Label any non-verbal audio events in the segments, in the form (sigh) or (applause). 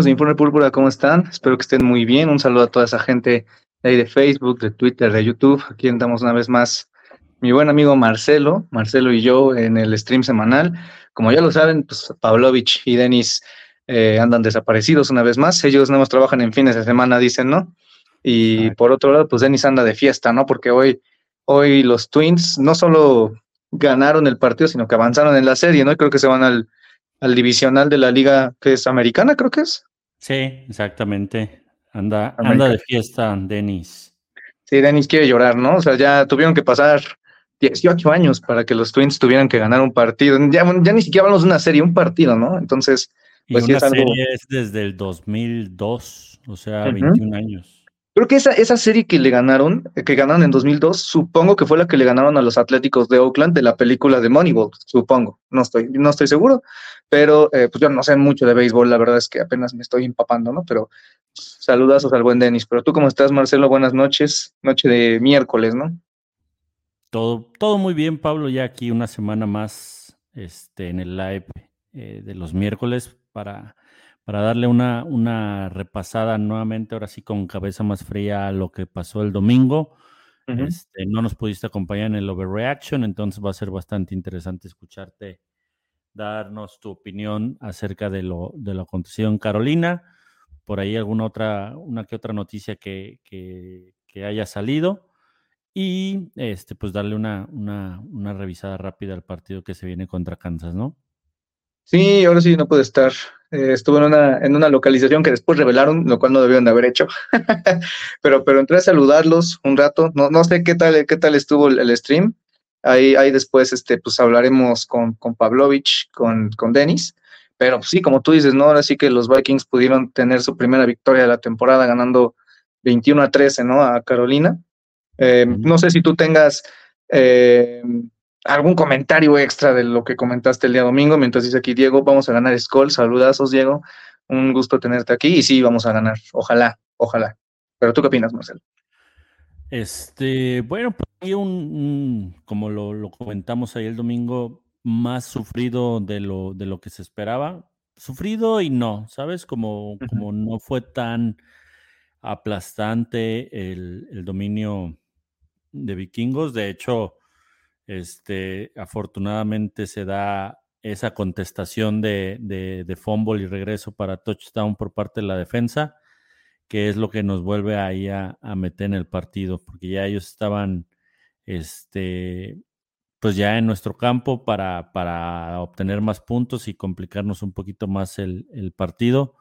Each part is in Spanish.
Amigos de Informe Púrpura, ¿cómo están? Espero que estén muy bien. Un saludo a toda esa gente de ahí de Facebook, de Twitter, de YouTube. Aquí andamos una vez más mi buen amigo Marcelo, Marcelo y yo en el stream semanal. Como ya lo saben, pues Pavlovich y Denis eh, andan desaparecidos una vez más. Ellos nada más trabajan en fines de semana, dicen, ¿no? Y por otro lado, pues Denis anda de fiesta, ¿no? Porque hoy, hoy los Twins no solo ganaron el partido, sino que avanzaron en la serie, ¿no? Y creo que se van al, al divisional de la liga que es americana, creo que es. Sí, exactamente. Anda, anda de fiesta, Denis. Sí, Denis quiere llorar, ¿no? O sea, ya tuvieron que pasar 18 años para que los Twins tuvieran que ganar un partido. Ya, ya ni siquiera hablamos de una serie, un partido, ¿no? Entonces, Y Pues sí una es algo- serie es desde el 2002, o sea, Ujú. 21 años. Creo que esa, esa serie que le ganaron, que ganaron en 2002, supongo que fue la que le ganaron a los Atléticos de Oakland de la película de Moneyball, supongo. No estoy, no estoy seguro, pero eh, pues yo no sé mucho de béisbol, la verdad es que apenas me estoy empapando, ¿no? Pero saludazos al buen Denis. Pero tú, ¿cómo estás, Marcelo? Buenas noches. Noche de miércoles, ¿no? Todo, todo muy bien, Pablo. Ya aquí una semana más este, en el live eh, de los miércoles para, para darle una, una repasada nuevamente, ahora sí con cabeza más fría a lo que pasó el domingo. Este, no nos pudiste acompañar en el Overreaction, entonces va a ser bastante interesante escucharte darnos tu opinión acerca de lo, de lo acontecido en Carolina. Por ahí alguna otra, una que otra noticia que, que, que haya salido. Y este, pues darle una, una, una revisada rápida al partido que se viene contra Kansas, ¿no? Sí, ahora sí no puede estar. Eh, estuve en una, en una localización que después revelaron, lo cual no debieron de haber hecho. (laughs) pero, pero entré a saludarlos un rato. No, no sé qué tal, qué tal estuvo el, el stream. Ahí, ahí después este, pues hablaremos con, con Pavlovich, con, con Denis. Pero pues, sí, como tú dices, ¿no? Ahora sí que los Vikings pudieron tener su primera victoria de la temporada ganando 21 a 13, ¿no? A Carolina. Eh. No sé si tú tengas eh, algún comentario extra de lo que comentaste el día domingo. Mientras dice aquí Diego, vamos a ganar Skull. Saludazos, Diego. Un gusto tenerte aquí. Y sí, vamos a ganar. Ojalá, ojalá. Pero tú qué opinas, Marcelo? Este, bueno, pues hay un, un- como lo, lo comentamos ahí el domingo, más sufrido de lo, de lo que se esperaba. Sufrido y no, ¿sabes? Como, como no fue tan aplastante el, el dominio de vikingos. De hecho, este, afortunadamente se da esa contestación de, de, de fumble y regreso para touchdown por parte de la defensa, que es lo que nos vuelve ahí a, a meter en el partido, porque ya ellos estaban, este, pues ya en nuestro campo para, para obtener más puntos y complicarnos un poquito más el, el partido.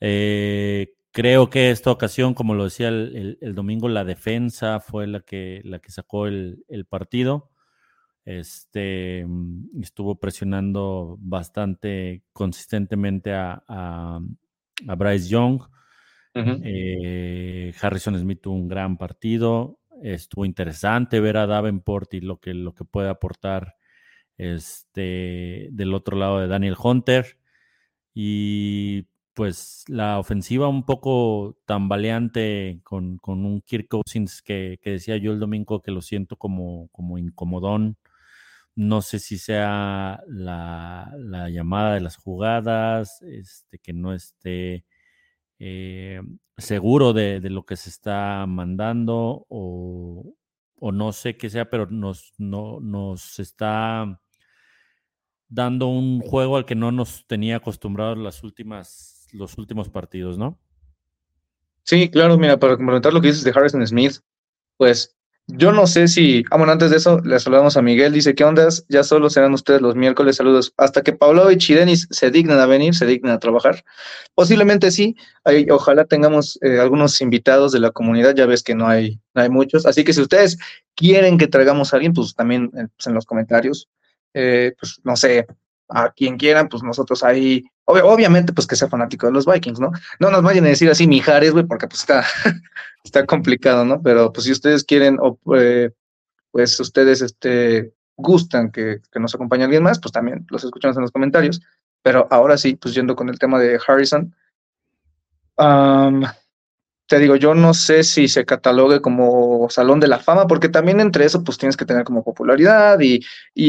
Eh, creo que esta ocasión, como lo decía el, el- el domingo, la defensa fue la que, la que sacó el, el partido. Este mm, estuvo presionando bastante consistentemente a, a- a Bryce Young. Eh, Harrison Smith tuvo un gran partido. Estuvo interesante ver a Davenport y lo que, lo que puede aportar este, del otro lado de Daniel Hunter. Y pues la ofensiva un poco tambaleante con, con un Kirk Cousins que, que decía yo el domingo que lo siento como, como incomodón. No sé si sea la, la llamada de las jugadas, este, que no esté eh, seguro de, lo que se está mandando o, o no sé qué sea, pero nos, no, nos está dando un juego al que no nos tenía acostumbrados las últimas, los últimos partidos, ¿no? Sí, claro, mira, para complementar lo que dices de Harrison Smith, pues yo no sé si, ah, bueno, antes de eso, le saludamos a Miguel, dice, ¿qué ondas? Ya solo serán ustedes los miércoles, saludos. Hasta que Pablo y Chirenis se dignen a venir, se dignen a trabajar. Posiblemente sí, ojalá tengamos eh, algunos invitados de la comunidad, ya ves que no hay, no hay muchos, así que si ustedes quieren que traigamos a alguien, pues también eh, pues, en los comentarios, eh, pues no sé, a quien quieran, pues nosotros ahí, obviamente, pues que sea fanático de los Vikings, ¿no? No nos vayan a decir así Mijares, güey, porque pues está, (laughs) está complicado, ¿no? Pero pues si ustedes quieren, o, eh, pues ustedes este, gustan que, que, nos acompañe alguien más, pues también los escuchamos en los comentarios. Pero ahora sí, pues yendo con el tema de Harrison, um, te digo, yo no sé si se catalogue como salón de la fama, porque también entre eso, pues tienes que tener como popularidad y,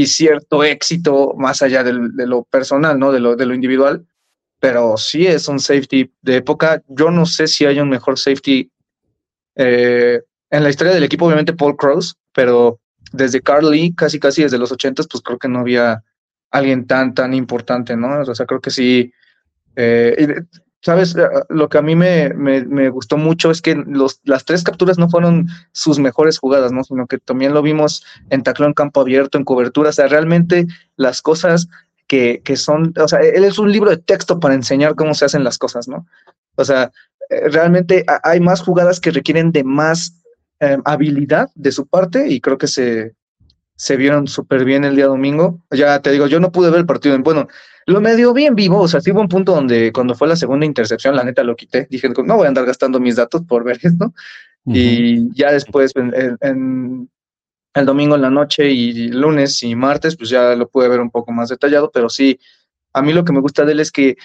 cierto éxito más allá de lo personal, ¿no? De lo, de lo individual. Pero sí es un safety de época. Yo no sé si hay un mejor safety eh, en la historia del equipo, obviamente Paul Cross, pero desde Carl Lee, casi casi desde los ochentas, pues creo que no había alguien tan, tan importante, ¿no? O sea, creo que sí. Eh, ¿Sabes? Eh, lo que a mí me, me, gustó mucho es que los, las tres capturas no fueron sus mejores jugadas, ¿no? Sino que también lo vimos en taclón campo abierto, en cobertura. O sea, realmente las cosas que, que, son, o sea, él es un libro de texto para enseñar cómo se hacen las cosas, ¿no? O sea, eh, realmente hay más jugadas que requieren de más eh, habilidad de su parte y creo que se, se vieron súper bien el día domingo. Ya te digo, yo no pude ver el partido. Bueno, lo medio bien vivo, o sea, sí hubo un punto donde cuando fue la segunda intercepción, la neta lo quité. Dije, no voy a andar gastando mis datos por ver (laughs) esto. Y ya después, en, el domingo en la noche y lunes y martes, pues ya lo pude ver un poco más detallado, pero sí, a mí lo que me gusta de él es que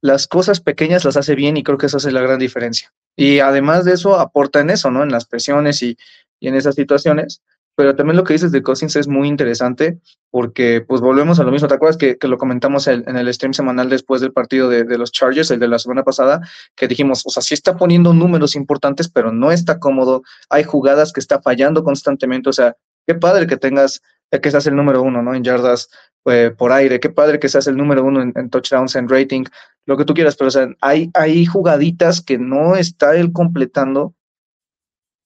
las cosas pequeñas las hace bien y creo que eso hace la gran diferencia. Y además de eso, aporta en eso, ¿no? En las presiones y, y en esas situaciones. Pero también lo que dices de Cousins es muy interesante porque pues volvemos a lo mismo. ¿Te acuerdas que, lo comentamos en el stream semanal después del partido de, los Chargers, el de la semana pasada, que dijimos, o sea, sí está poniendo números importantes, pero no está cómodo. Hay jugadas que está fallando constantemente. O sea, qué padre que tengas, que seas el número uno, ¿no? En yardas eh, por aire, qué padre que seas el número uno en, touchdowns, en rating, lo que tú quieras, pero o sea, hay, hay jugaditas que no está él completando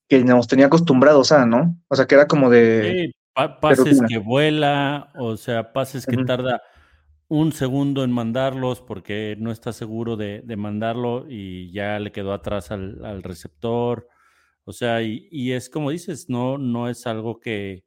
que nos tenía acostumbrados a, ¿no? O sea, que era como de... pases que vuela, o sea, pases que tarda un segundo en mandarlos porque no está seguro de, mandarlo y ya le quedó atrás al, receptor. O sea, y, es como dices, no, no es algo que,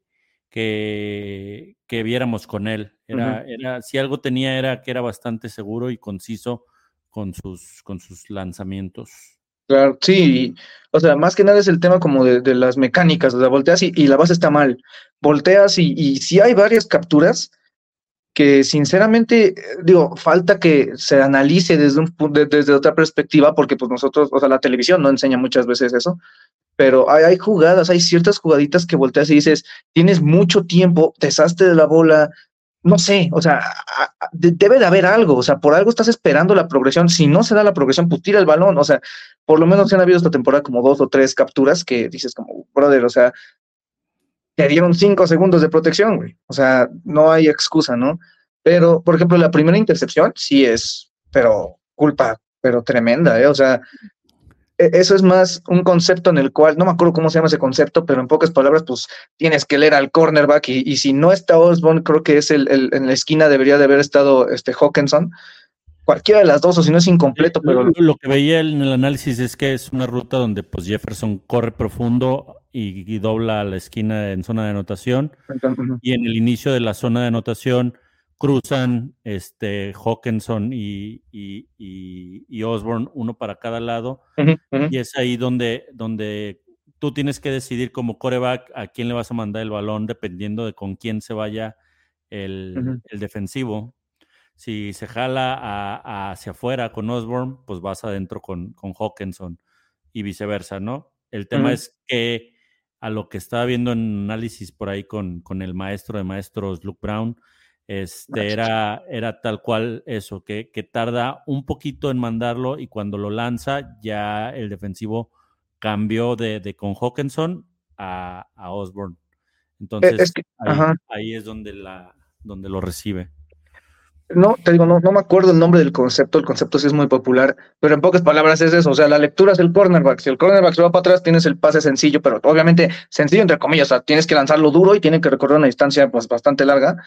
que, viéramos con él. Era, era, si algo tenía era que era bastante seguro y conciso con sus, con sus lanzamientos. Claro, sí, o sea, más que nada es el tema como de, las mecánicas, o sea, volteas y, la base está mal, volteas y, y si hay varias capturas que sinceramente, digo, falta que se analice desde, un, desde otra perspectiva, porque pues nosotros, o sea, la televisión no enseña muchas veces eso, pero hay, jugadas, hay ciertas jugaditas que volteas y dices, tienes mucho tiempo, te de la bola, no sé, o sea, debe de haber algo, o sea, por algo estás esperando la progresión. Si no se da la progresión, pues tira el balón, o sea, por lo menos se han habido esta temporada como dos o tres capturas que dices como, brother, o sea, te dieron cinco segundos de protección, güey. O sea, no hay excusa, ¿no? Pero, por ejemplo, la primera intercepción sí es, pero culpa, pero tremenda, ¿eh? O sea, e, eso es más un concepto en el cual, no me acuerdo cómo se llama ese concepto, pero en pocas palabras, pues tienes que leer al cornerback y, si no está Osborne, creo que es el, en la esquina debería de haber estado este Hawkinson. Cualquiera de las dos, o si no es incompleto, pero... Lo, que veía en el análisis es que es una ruta donde pues Jefferson corre profundo y, dobla a la esquina en zona de anotación. Y en el inicio de la zona de anotación cruzan este, Hawkinson y, y, Osborne, uno para cada lado, y es ahí donde, donde tú tienes que decidir como coreback a quién le vas a mandar el balón dependiendo de con quién se vaya el, defensivo. Si se jala hacia afuera con Osborne, pues vas adentro con, con Hawkinson y viceversa, ¿no? El tema es que a lo que estaba viendo en análisis por ahí con, con el maestro de maestros, Luke Brown, este, era, era tal cual eso, que, que, tarda un poquito en mandarlo y cuando lo lanza ya el defensivo cambió de, de con Hawkinson a, Osborne. E, Entonces ahí, es donde, la, donde lo recibe. No, te digo, no, no me acuerdo el nombre del concepto, el concepto sí es muy popular, pero en pocas palabras es eso, o sea, la lectura es el cornerback, si el cornerback se va para atrás, tienes el pase sencillo, pero obviamente sencillo entre comillas, o sea, tienes que lanzarlo duro y tiene que recorrer una distancia pues bastante larga,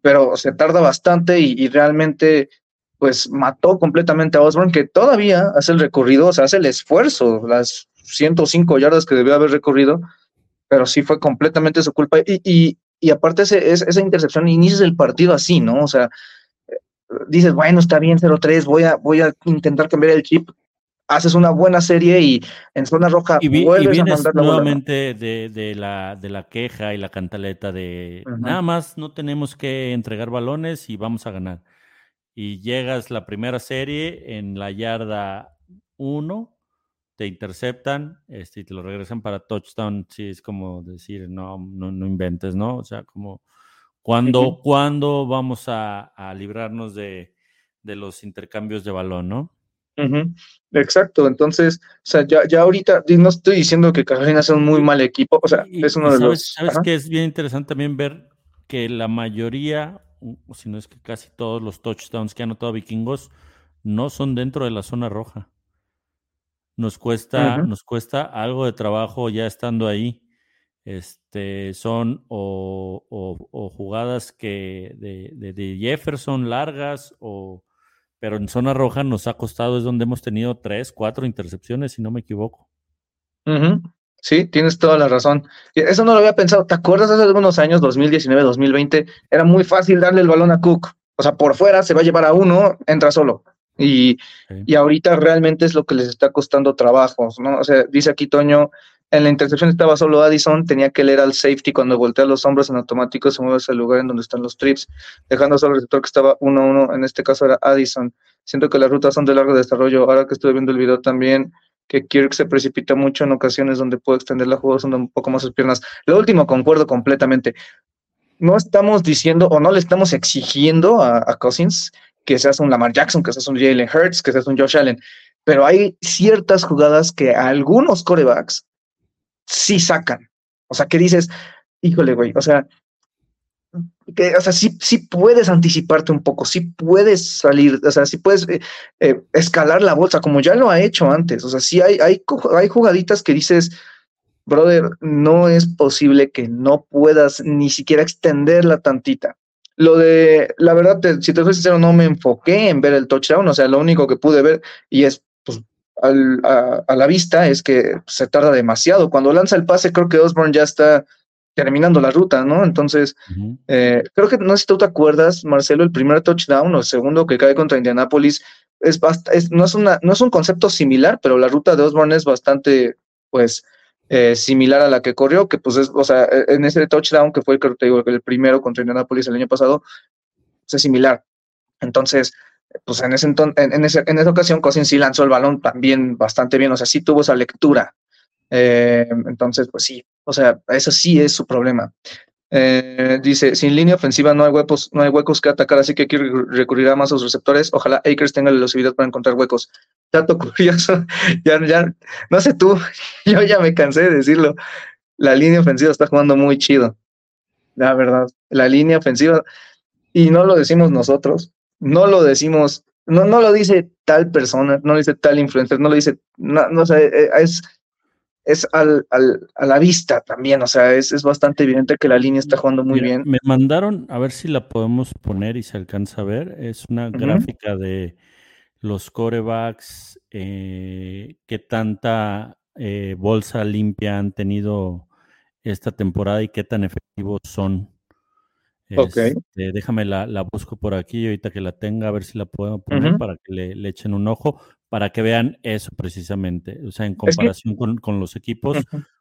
pero se tarda bastante y, y realmente pues mató completamente a Osborne, que todavía hace el recorrido, o sea, hace el esfuerzo, las 105 yardas que debió haber recorrido, pero sí fue completamente su culpa. Y, y, y aparte ese, esa intercepción, inicias el partido así, ¿no? O sea, dices, bueno, está bien 0-3, voy a, voy a intentar cambiar el chip, haces una buena serie y en zona roja y, vi, vuelves y a vienes mandar la nuevamente de, de la, de la queja y la cantaleta de nada más no tenemos que entregar balones y vamos a ganar. Y llegas la primera serie en la yarda 1, te interceptan este, y te lo regresan para touchdown. Sí, es como decir, no, no, no inventes, ¿no? O sea, como, ¿cuándo. ¿cuándo vamos a, a librarnos de, de los intercambios de balón, no? Exacto, entonces, o sea, ya, ya ahorita, no estoy diciendo que Carolina sea un muy mal equipo, o sea, Y- es uno de sabes, los... sabes ajá. que es bien interesante también ver que la mayoría, o si no es que casi todos los touchdowns que han anotado vikingos no son dentro de la zona roja. Nos cuesta, nos cuesta algo de trabajo ya estando ahí. Este, son o, o- o jugadas que de, de- de Jefferson largas, o, pero en zona roja nos ha costado, es donde hemos tenido tres, cuatro intercepciones, si no me equivoco. Sí, tienes toda la razón. Eso no lo había pensado. ¿Te acuerdas hace algunos años, 2019, 2020? Era muy fácil darle el balón a Cook. O sea, por fuera se va a llevar a uno, entra solo. Y, Sí. y ahorita realmente es lo que les está costando trabajos, ¿no? O sea, dice aquí Toño, en la intercepción estaba solo Addison, tenía que leer al safety cuando voltea los hombros en automático, se mueve hacia el lugar en donde están los trips, dejando solo el receptor que estaba 1-1, en este caso era Addison. Siento que las rutas son de largo desarrollo. Ahora que estoy viendo el video también, que Kirk se precipita mucho en ocasiones donde puede extender la jugada usando un poco más sus piernas. Lo último, concuerdo completamente. No estamos diciendo o no le estamos exigiendo a, a Cousins que seas un Lamar Jackson, que seas un Jalen Hurts, que seas un Josh Allen, pero hay ciertas jugadas que algunos corebacks sí sacan. O sea, que dices, híjole, güey, o sea, que, o sea, sí, sí puedes anticiparte un poco, sí puedes salir, o sea, sí puedes eh, eh, escalar la bolsa, como ya lo ha hecho antes. O sea, sí hay, hay, hay jugaditas que dices, brother, no es posible que no puedas ni siquiera extenderla tantita. Lo de, la verdad, si te soy sincero, no me enfoqué en ver el touchdown, o sea, lo único que pude ver, y es, al- a, a la vista, es que se tarda demasiado. Cuando lanza el pase, creo que Osborne ya está terminando la ruta, ¿no? Entonces, eh, creo que no sé si tú te acuerdas, Marcelo, el primer touchdown o el segundo que cae contra Indianapolis es, es- no, es una, no es un concepto similar, pero la ruta de Osborne es bastante, pues, eh, similar a la que corrió, que pues es, o sea, e- en ese touchdown que fue, creo que te digo, el primero contra Indianapolis el año pasado, es similar. Entonces, pues en, ese enton- en, ese- en esa ocasión Cousins sí lanzó el balón también bastante bien, o sea, sí tuvo esa lectura. Eh, entonces, pues sí, o sea, eso sí es su problema. Eh, dice, sin línea ofensiva no hay huecos, no hay huecos que atacar, así que recur- recurrirá más a sus receptores. Ojalá Akers tenga la velocidad para encontrar huecos. Dato curioso, (laughs) ya, ya, no sé tú, (laughs) yo ya me cansé de decirlo. La línea ofensiva está jugando muy chido. La verdad, la línea ofensiva, y no lo decimos nosotros, no lo decimos, no, no lo dice tal persona, no lo dice tal influencer, no lo dice, no, no sé, eh, es, es al, al, a la vista también, o sea, es, es bastante evidente que la línea está jugando muy Mira, bien. Me mandaron, a ver si la podemos poner y se alcanza a ver. Es una gráfica de los corebacks, eh, qué tanta eh, bolsa limpia han tenido esta temporada y qué tan efectivos son. Ok. Este, déjame la, la busco por aquí, ahorita que la tenga, a ver si la podemos poner para que le, le echen un ojo, para que vean eso precisamente. O sea, en Es que- comparación con, con los equipos,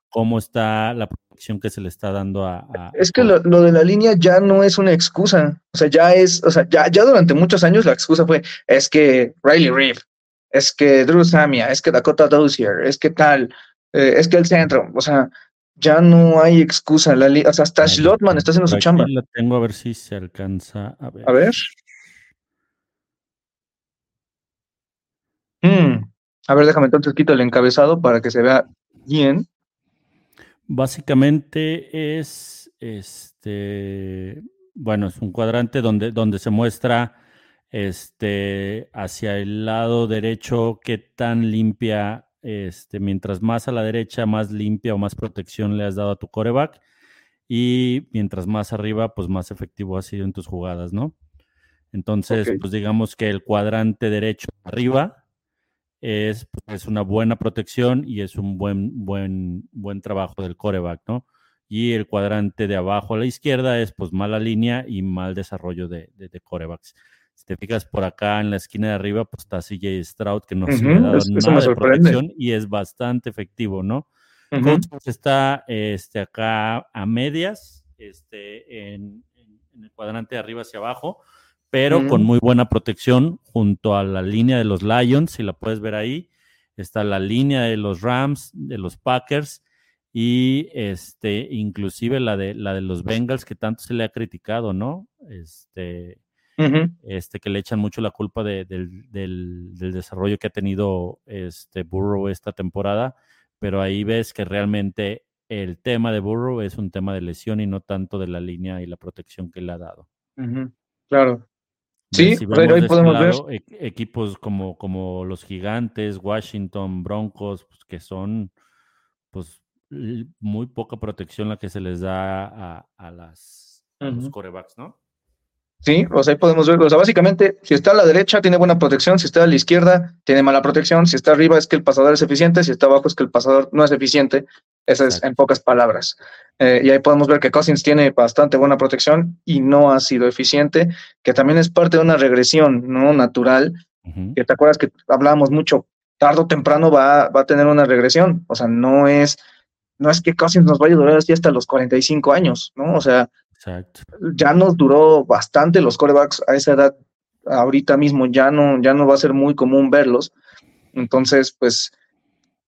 cómo está la protección que se le está dando a. a- Es a que lo, lo de la línea ya no es una excusa. O sea, ya es, o sea, ya, ya durante muchos años la excusa fue, es que Riley Reeve, es que Drew Samia, es que Dakota Dozier, es que tal, eh, es que el centro, o sea, ya no hay excusa. La o sea, hasta Schlotman está haciendo su chamba. La tengo a ver si se alcanza a ver. A ver. Hmm. A ver, déjame entonces quito el encabezado para que se vea bien. Básicamente es este, bueno, es un cuadrante donde, donde se muestra Este, hacia el lado derecho, qué tan limpia, este, mientras más a la derecha, más limpia o más protección le has dado a tu coreback. Y mientras más arriba, pues más efectivo ha sido en tus jugadas, ¿no? Entonces, pues digamos que el cuadrante derecho arriba es, es una buena protección y es un buen, buen, buen trabajo del coreback, ¿no? Y el cuadrante de abajo a la izquierda es pues mala línea y mal desarrollo de, de, de corebacks. Si te fijas por acá en la esquina de arriba, pues está CJ Stroud, que no se le ha dado es- nada de protección y es bastante efectivo, ¿no? Coaches está este, acá a medias, este, en, en- en el cuadrante de arriba hacia abajo, pero con Ujú. muy buena protección junto a la línea de los Lions, si la puedes ver ahí. Está la línea de los Rams, de los Packers y este, inclusive la de, la de los Bengals que tanto se le ha criticado, ¿no? Este, este, que le echan mucho la culpa de- del, del- del desarrollo que ha tenido este Burrow esta temporada, pero ahí ves que realmente el tema de Burrow es un tema de lesión y no tanto de la línea y la protección que le ha dado. Claro. Sí, Si pues ahí, podemos ver. e- equipos como, como los Gigantes, Washington, Broncos, pues, que son pues muy poca protección la que se les da a, a las, a los corebacks, ¿no? Sí, o sea, ahí podemos ver. O sea, básicamente, si está a la derecha, tiene buena protección. Si está a la izquierda, tiene mala protección. Si está arriba, es que el pasador es eficiente. Si está abajo, es que el pasador no es eficiente. Eso es en pocas palabras. Eh, y ahí podemos ver que Cousins tiene bastante buena protección y no ha sido eficiente, que también es parte de una regresión no natural. Ujú. Que te acuerdas que hablábamos mucho, tarde o temprano va, va a tener una regresión. O sea, no es, no es que Cousins nos vaya a durar así hasta los 45 años, ¿no? O sea, Exacto. ya nos duró bastante los corebacks a esa edad, ahorita mismo ya no, ya no va a ser muy común verlos. Entonces, pues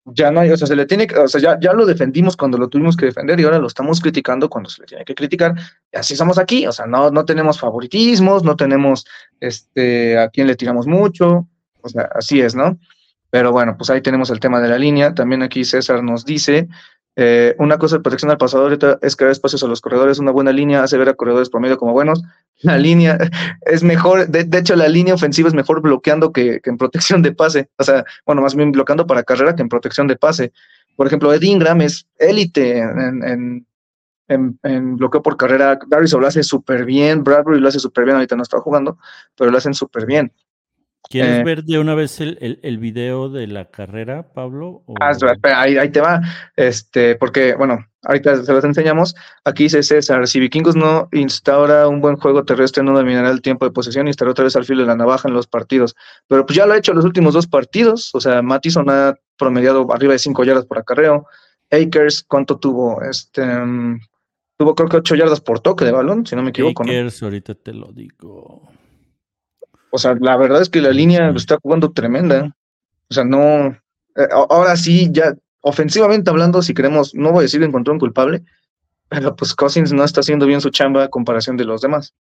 ya no hay, o sea, se le tiene o sea, ya, ya lo defendimos cuando lo tuvimos que defender y ahora lo estamos criticando cuando se le tiene que criticar. Y así estamos aquí, o sea, no, no tenemos favoritismos, no tenemos este a quién le tiramos mucho, o sea, así es, ¿no? Pero bueno, pues ahí tenemos el tema de la línea. También aquí César nos dice, eh, una cosa de protección al pasador es crear espacios a los corredores. Una buena línea hace ver a corredores promedio como buenos. (laughs) La línea (laughs) es mejor, de, hecho la línea ofensiva es mejor bloqueando que, en protección de pase. O sea, bueno, más bien bloqueando para carrera que en protección de pase. Por ejemplo, Ed Ingram es élite en, en bloqueo por carrera. Darius lo hace súper bien, Bradbury lo hace súper bien, ahorita no está jugando, pero lo hacen súper bien. ¿Quieres Eh, ver de una vez el, el, el video de la carrera, Pablo? O- Ah, espera, espera, ahí, ahí te va. Este, porque, bueno, ahorita se los enseñamos. Aquí dice César, si Vikingos no instaura un buen juego terrestre, no dominará el tiempo de posesión y estará otra vez al filo de la navaja en los partidos. Pero pues ya lo ha hecho los últimos dos partidos. O sea, Mattison ha promediado arriba de 5 yardas por acarreo. Akers, ¿cuánto tuvo? Este, mm, tuvo creo que 8 yardas por toque de balón, si no me equivoco. ¿no? Akers, ahorita te lo digo. O sea, la verdad es que la línea lo está jugando tremenda. O sea, no. eh, ahora sí, ya ofensivamente hablando, si queremos, no voy a decir encontró un culpable, pero pues Cousins no está haciendo bien su chamba a comparación de los demás.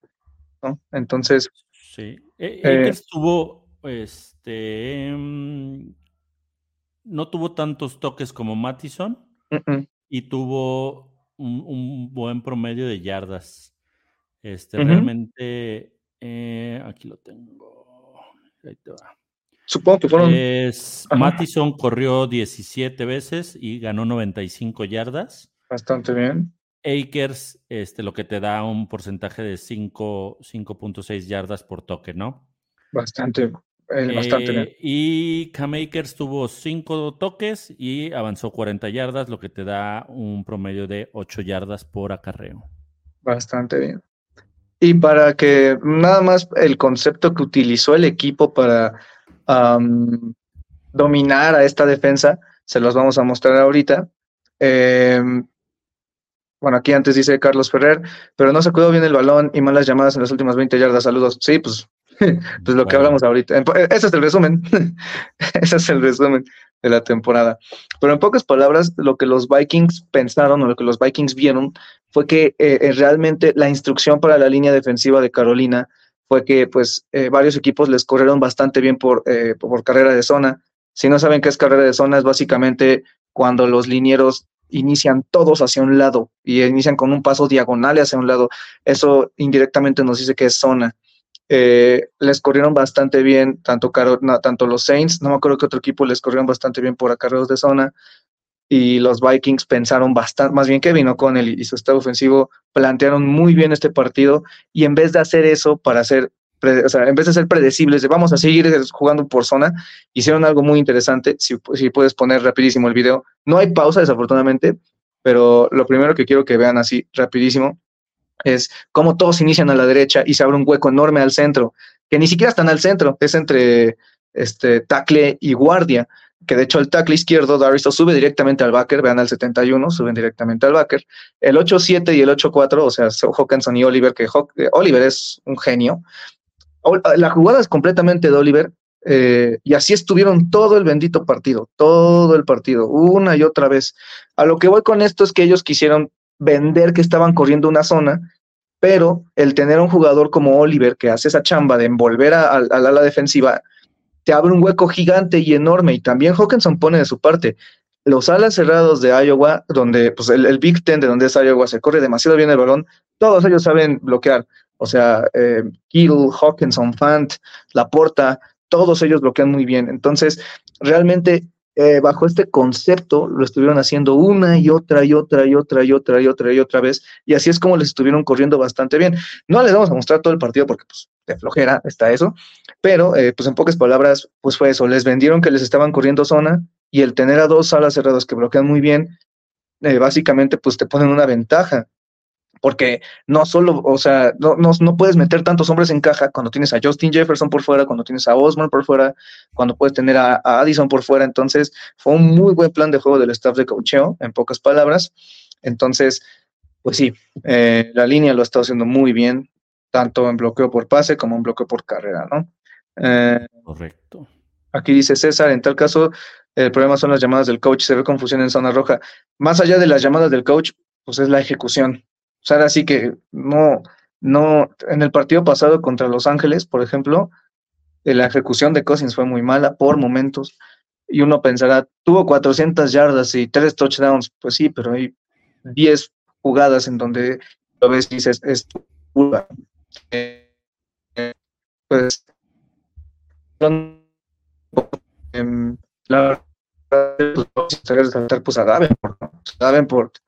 ¿no? Entonces, Sí. E- Eh, Akers tuvo, este, mm, no tuvo tantos toques como Mattison y tuvo un, un buen promedio de yardas. Este, realmente, eh, aquí lo tengo. Ahí te va. supongo que fueron. Es. Mattison corrió 17 veces y ganó 95 yardas. bastante bien. Akers, este, lo que te da un porcentaje de 5 5.6 yardas por toque, ¿no? Bastante, eh, bastante bien. Eh, y Cam Akers tuvo 5 toques y avanzó 40 yardas, lo que te da un promedio de 8 yardas por acarreo. Bastante bien. Y para que nada más el concepto que utilizó el equipo para dominar a esta defensa, se los vamos a mostrar ahorita. Em, bueno, aquí antes dice Carlos Ferrer, pero no se cuidó bien el balón y malas llamadas en las últimas 20 yardas. Saludos. Sí, pues, (laughs) pues lo que hablamos ahorita. Po- Ese es el resumen. (laughs) Ese es el resumen de la temporada. Pero en pocas palabras, lo que los Vikings pensaron o lo que los Vikings vieron fue que eh, eh, realmente la instrucción para la línea defensiva de Carolina fue que pues eh, varios equipos les corrieron bastante bien por, eh, por carrera de zona. Si no saben qué es carrera de zona, es básicamente cuando los linieros inician todos hacia un lado y inician con un paso diagonal hacia un lado. Eso indirectamente nos dice que es zona. Eh, les corrieron bastante bien, tanto, tanto los Saints, no me acuerdo que otro equipo les corrieron bastante bien por acarreos de zona, y los Vikings pensaron bastante, más bien Kevin O'Connell y su estado ofensivo plantearon muy bien este partido, y en vez de hacer eso para hacer o sea, en vez de ser predecibles, de vamos a seguir jugando por zona, hicieron algo muy interesante. Si, si, puedes poner rapidísimo el video, no hay pausa, desafortunadamente, pero lo primero que quiero que vean así rapidísimo es cómo todos inician a la derecha y se abre un hueco enorme al centro, que ni siquiera están al centro, es entre este tackle y guardia, que de hecho el tackle izquierdo, Daristo, sube directamente al backer, vean al 71, suben directamente al backer. El 8-7 y el 8-4, o sea, Hawkinson y Oliver, que eh, Oliver es un genio. La jugada es completamente de Oliver, eh, y así estuvieron todo el bendito partido, todo el partido, una y otra vez. A lo que voy con esto es que ellos quisieron vender que estaban corriendo una zona, pero el tener un jugador como Oliver que hace esa chamba de envolver al ala defensiva, te abre un hueco gigante y enorme. Y también Hawkinson pone de su parte. Los alas cerrados de Iowa, donde pues el, Big Ten de donde es Iowa, se corre demasiado bien el balón, todos ellos saben bloquear. O sea, eh, Kittle, Hawkinson, Fant, Laporta, todos ellos bloquean muy bien. Entonces, realmente eh, bajo este concepto lo estuvieron haciendo una y otra y otra y otra y otra y otra y otra vez, y así es como les estuvieron corriendo bastante bien. No les vamos a mostrar todo el partido porque pues de flojera está eso, pero eh, pues en pocas palabras, pues fue eso, les vendieron que les estaban corriendo zona y el tener a dos alas cerradas que bloquean muy bien, eh, básicamente pues te ponen una ventaja porque no solo, o sea, no, no, puedes meter tantos hombres en caja cuando tienes a Justin Jefferson por fuera, cuando tienes a Osman por fuera, cuando puedes tener a, Addison por fuera. Entonces, fue un muy buen plan de juego del staff de coacheo, en pocas palabras. Entonces, pues sí, eh, la línea lo ha estado haciendo muy bien, tanto en bloqueo por pase como en bloqueo por carrera, ¿no? Eh, Correcto. Aquí dice César, en tal caso, el problema son las llamadas del coach, se ve confusión en zona roja. Más allá de las llamadas del coach, pues es la ejecución. O sea, así que no, no, en el partido pasado contra Los Ángeles, por ejemplo, eh, la ejecución de Cousins fue muy mala por momentos. Y uno pensará, tuvo 400 yardas y 3 touchdowns. Pues sí, pero hay 10 jugadas en donde lo ves y dices, es pura. Eh, pues, em, la verdad, pues a Davenport, ¿no? Davenport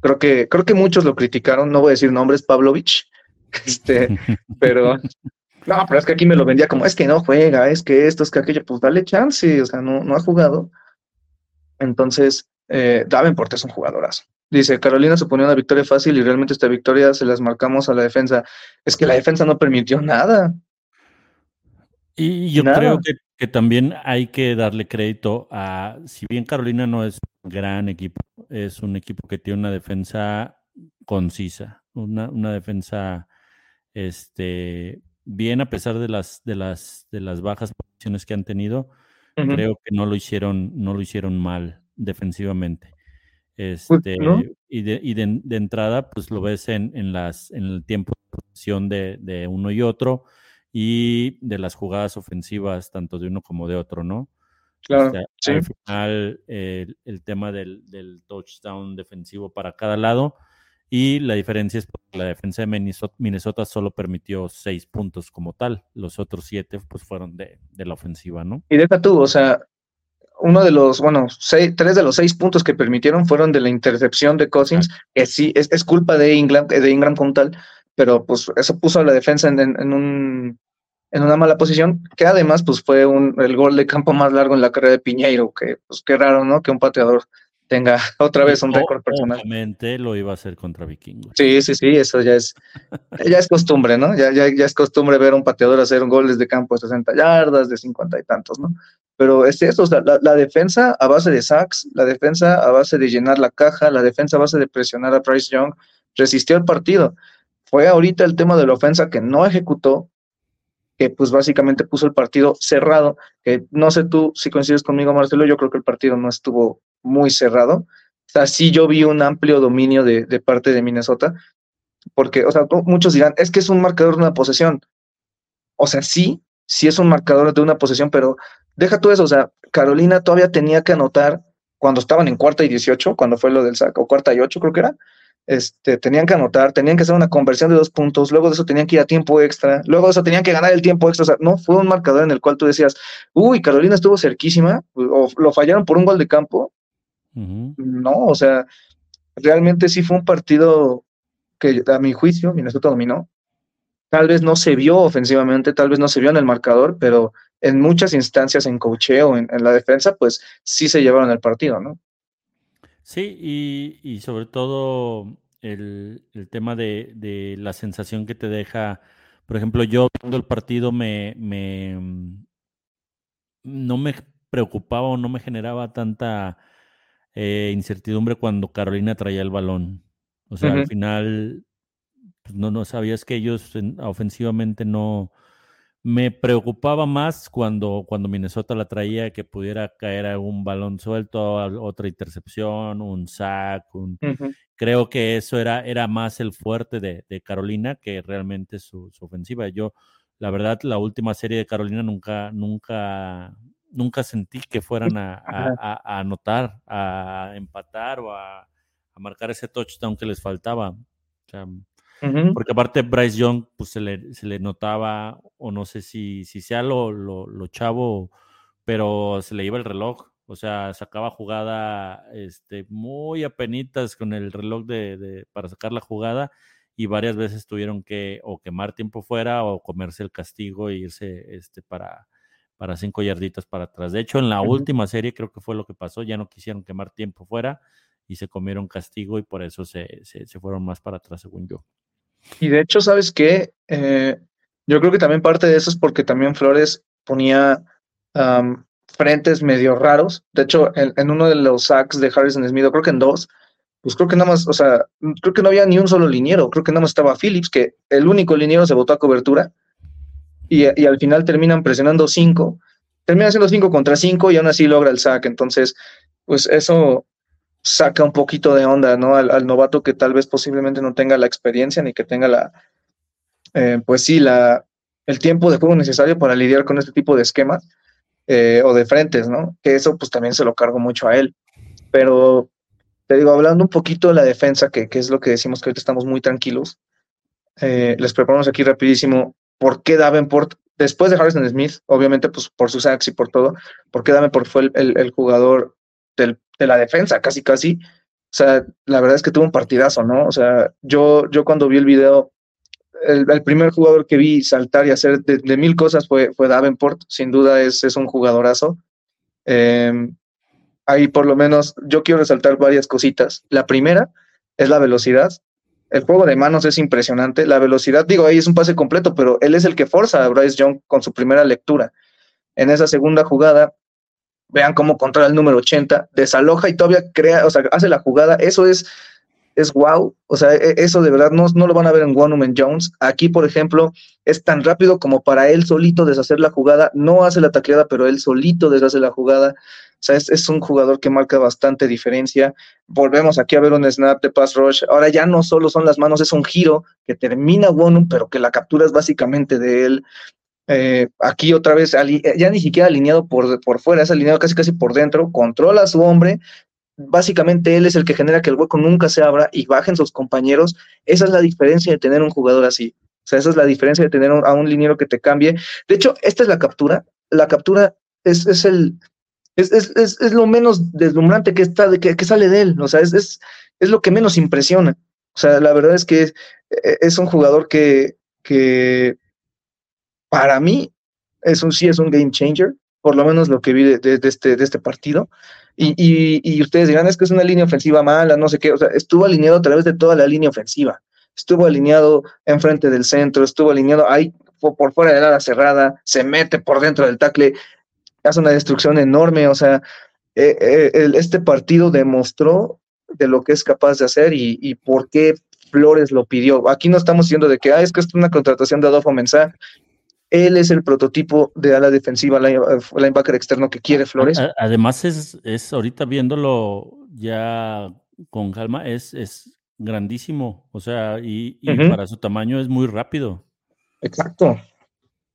creo que, creo que muchos lo criticaron, no voy a decir nombres, Pavlovich, (laughs) este, pero no, pero es que aquí me lo vendía como, es que no juega, es que esto, es que aquello, pues dale chance, o sea, no, no ha jugado. Entonces, eh, Davenport es un jugadorazo. Dice, Carolina suponía una victoria fácil y realmente esta victoria se las marcamos a la defensa. Es que la defensa no permitió nada. Y yo creo que, que, también hay que darle crédito a, si bien Carolina no es un gran equipo, es un equipo que tiene una defensa concisa, una, una defensa este, bien a pesar de las, de las, de las bajas posiciones que han tenido, creo que no lo hicieron, no lo hicieron mal defensivamente. Pues, este, Y, de, y de, entrada, pues lo ves en, en, las, en el tiempo de posición de, de, uno y otro y de las jugadas ofensivas, tanto de uno como de otro, ¿no? Claro. Al final, el, tema del, touchdown defensivo para cada lado. Y la diferencia es que la defensa de Minnesota, solo permitió seis puntos como tal. Los otros siete pues fueron de, la ofensiva, ¿no? Y deja tú, o sea, uno de los, bueno, tres de los seis puntos que permitieron fueron de la intercepción de Cousins, que sí, es, culpa de Ingram, de Ingram como tal, pero pues eso puso a la defensa en un en una mala posición, que además pues fue un, el gol de campo más largo en la carrera de Piñeiro, que pues qué raro, ¿no? Que un pateador tenga (laughs) otra vez un récord personal. Obviamente lo iba a hacer contra Vikingos. Sí, sí, sí, eso ya es, ya es costumbre, ¿no? Ya, ya, ya es costumbre ver a un pateador hacer un gol desde campo de 60 yardas, de 50 y tantos, ¿no? Pero es eso, la, la, defensa a base de sacks, la defensa a base de llenar la caja, la defensa a base de presionar a Price Young, resistió el partido. Fue ahorita el tema de la ofensa que no ejecutó, que pues básicamente puso el partido cerrado, no sé tú si coincides conmigo, Marcelo, yo creo que el partido no estuvo muy cerrado. O sea, sí yo vi un amplio dominio de, parte de Minnesota, porque, o sea, muchos dirán, es que es un marcador de una posesión. O sea, sí, sí es un marcador de una posesión, pero deja tú eso, o sea, Carolina todavía tenía que anotar cuando estaban en cuarta y 18, cuando fue lo del saco, cuarta y ocho creo que era, este, tenían que anotar, tenían que hacer una conversión de dos puntos, luego de eso tenían que ir a tiempo extra, luego de eso tenían que ganar el tiempo extra, o sea, no fue un marcador en el cual tú decías, uy, Carolina estuvo cerquísima, o lo fallaron por un gol de campo. No, o sea, realmente sí fue un partido que a mi juicio Minnesota dominó. Tal vez no se vio ofensivamente, tal vez no se vio en el marcador, pero en muchas instancias en cocheo, en, en la defensa, pues sí se llevaron el partido, ¿no? Sí, y, sobre todo el, tema de, la sensación que te deja, por ejemplo, yo viendo el partido me, me no me preocupaba o no me generaba tanta eh, incertidumbre cuando Carolina traía el balón. O sea, al final pues, no, no sabías que ellos ofensivamente no, me preocupaba más cuando, cuando Minnesota la traía que pudiera caer algún balón suelto, otra intercepción, un sack. Creo que eso era, era más el fuerte de, Carolina que realmente su, ofensiva. Yo, la verdad, la última serie de Carolina nunca, nunca, nunca sentí que fueran a, anotar, a empatar o a, marcar ese touchdown que les faltaba. Porque aparte Bryce Young, pues se le, se le, notaba, o no sé si, si sea lo, lo, chavo, pero se le iba el reloj. O sea, sacaba jugada este, muy apenitas con el reloj de, para sacar la jugada y varias veces tuvieron que o quemar tiempo fuera o comerse el castigo e irse este, para, para cinco yarditas para atrás. De hecho, en la última serie creo que fue lo que pasó, ya no quisieron quemar tiempo fuera y se comieron castigo y por eso se, se, se fueron más para atrás, según yo. Y de hecho, ¿sabes qué? Eh, yo creo que también parte de eso es porque también Flores ponía frentes medio raros. De hecho, en, uno de los sacks de Harrison Smith, creo que en dos, pues creo que nada más, o sea, creo que no había ni un solo liniero. Creo que nada más estaba Phillips, que el único liniero se votó a cobertura. Y, y al final terminan presionando cinco. Terminan siendo cinco contra cinco y aún así logra el sack. Entonces, pues eso saca un poquito de onda, ¿no? Al, novato que tal vez posiblemente no tenga la experiencia ni que tenga la, eh, pues sí, la, el tiempo de juego necesario para lidiar con este tipo de esquemas eh, o de frentes, ¿no? Que eso pues también se lo cargo mucho a él. Pero te digo, hablando un poquito de la defensa, que, que es lo que decimos que ahorita estamos muy tranquilos, eh, les preparamos aquí rapidísimo por qué Davenport, después de Harrison Smith, obviamente pues por sus sacks y por todo, por qué Davenport fue el, el jugador del de la defensa, casi, casi. O sea, la verdad es que tuvo un partidazo, ¿no? O sea, yo, yo cuando vi el video, el, primer jugador que vi saltar y hacer de, mil cosas fue, fue Davenport, sin duda es, es un jugadorazo. Em, ahí por lo menos yo quiero resaltar varias cositas. La primera es la velocidad. El juego de manos es impresionante. La velocidad, digo, ahí es un pase completo, pero él es el que forza a Bryce Young con su primera lectura. En esa segunda jugada, vean cómo controla el número 80, desaloja y todavía crea, o sea, hace la jugada, eso es, es wow, o sea, e, eso de verdad no, no lo van a ver en One Jones. Aquí, por ejemplo, es tan rápido como para él solito deshacer la jugada, no hace la tacleada, pero él solito deshace la jugada. O sea, es, un jugador que marca bastante diferencia. Volvemos aquí a ver un snap de pass rush. Ahora ya no solo son las manos, es un giro que termina Wonu, pero que la captura es básicamente de él. Eh, aquí otra vez, ya ni siquiera alineado por, por fuera, es alineado casi casi por dentro, controla a su hombre, básicamente él es el que genera que el hueco nunca se abra y bajen sus compañeros. Esa es la diferencia de tener un jugador así. O sea, esa es la diferencia de tener a un liniero que te cambie. De hecho, esta es la captura. La captura es, es el. Es, es, es, lo menos deslumbrante que, está, que, que sale de él. O sea, es, lo que menos impresiona. O sea, la verdad es que es, es un jugador que, que para mí es un, sí es un game changer, por lo menos lo que vi de, este, de este partido. Y, y, ustedes dirán, es que es una línea ofensiva mala, no sé qué, o sea, estuvo alineado a través de toda la línea ofensiva. Estuvo alineado enfrente del centro, estuvo alineado ahí por fuera de la cerrada, se mete por dentro del tackle, hace una destrucción enorme, o sea, eh, eh, este partido demostró de lo que es capaz de hacer y, y por qué Flores lo pidió. Aquí no estamos diciendo de que ah, es que es una contratación de Adolfo Mensah él es el prototipo de ala defensiva, linebacker externo que quiere Flores. Además, es, es ahorita viéndolo ya con calma, es, es grandísimo. O sea, y, para su tamaño es muy rápido. Exacto.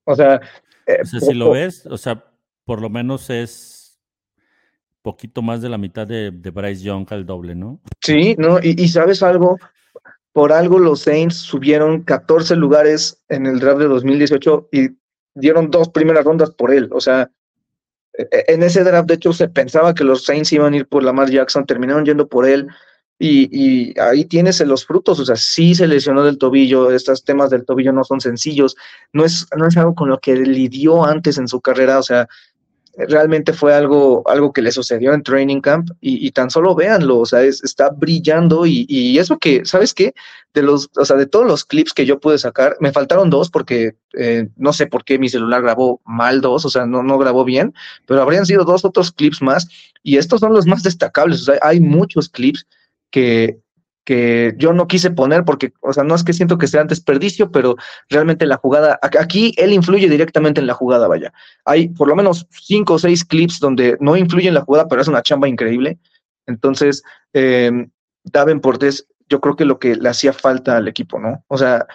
O sea, eh, si lo ves, o sea, por lo menos es poquito más de la mitad de, Bryce Young al doble, ¿no? Sí, no, y, sabes algo, por algo los Saints subieron 14 lugares en el draft de 2018 y dieron dos primeras rondas por él. O sea, e, e, en ese draft, de hecho, se pensaba que los Saints iban a ir por Lamar Jackson, terminaron yendo por él. Y, ahí tienes los frutos, o sea, sí se lesionó del tobillo, estos temas del tobillo no son sencillos, no es, no es algo con lo que lidió antes en su carrera, o sea, realmente fue algo, algo que le sucedió en Training Camp y, tan solo véanlo, o sea, está brillando y, y, eso que, ¿sabes qué? De los, o sea, de todos los clips que yo pude sacar, me faltaron dos porque eh, no sé por qué mi celular grabó mal dos, o sea, no, no grabó bien, pero habrían sido dos otros clips más y estos son los más destacables, o sea, hay muchos clips que, que yo no quise poner porque, o sea, no es que siento que sea un desperdicio, pero realmente la jugada, aquí él influye directamente en la jugada, vaya. Hay por lo menos cinco o seis clips donde no influye en la jugada, pero es una chamba increíble. Entonces, eh, Davenport es, yo creo que lo que le hacía falta al equipo, ¿no? O sea,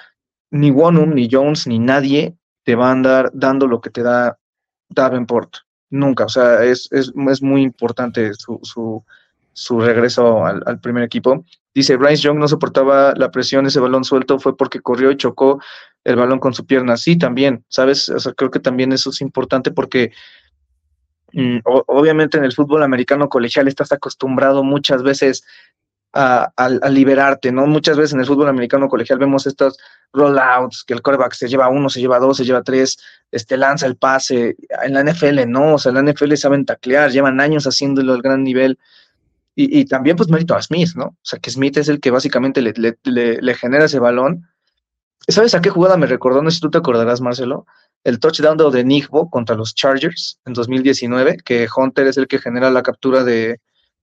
ni Wonum, ni Jones, ni nadie te va a andar dando lo que te da Davenport. Nunca, o sea, es, es, es muy importante su, su, su regreso al, primer equipo. Dice, Bryce Young no soportaba la presión, ese balón suelto fue porque corrió y chocó el balón con su pierna. Sí, también, ¿sabes? O sea, creo que también eso es importante porque mm, obviamente en el fútbol americano colegial estás acostumbrado muchas veces a, liberarte, ¿no? Muchas veces en el fútbol americano colegial vemos estos rollouts, que el quarterback se lleva uno, se lleva dos, se lleva tres, este, lanza el pase. En la NFL no, o sea, en la NFL saben taclear, llevan años haciéndolo al gran nivel. Y, también, pues, mérito a Smith, ¿no? O sea, que Smith es el que básicamente le, le, genera ese balón. ¿Sabes a qué jugada me recordó? No sé si tú te acordarás, Marcelo. El touchdown de Nigbo contra los Chargers en 2019, que Hunter es el que genera la captura de,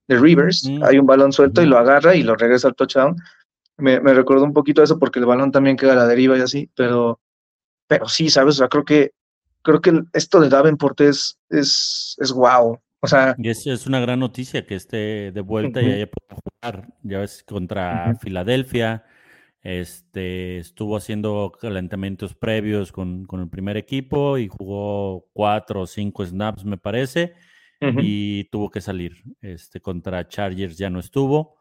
de Rivers. Mm. Hay un balón suelto y lo agarra y lo regresa al touchdown. Me, me, recordó un poquito eso porque el balón también queda a la deriva y así, pero, pero sí, ¿sabes? O sea, creo que, creo que esto de Davenport es, es, es wow. O sea, y es, es una gran noticia que esté de vuelta y haya podido jugar. Ya ves, contra Filadelfia, este, estuvo haciendo calentamientos previos con, con, el primer equipo y jugó cuatro o cinco snaps, me parece, y tuvo que salir. Este, contra Chargers ya no estuvo.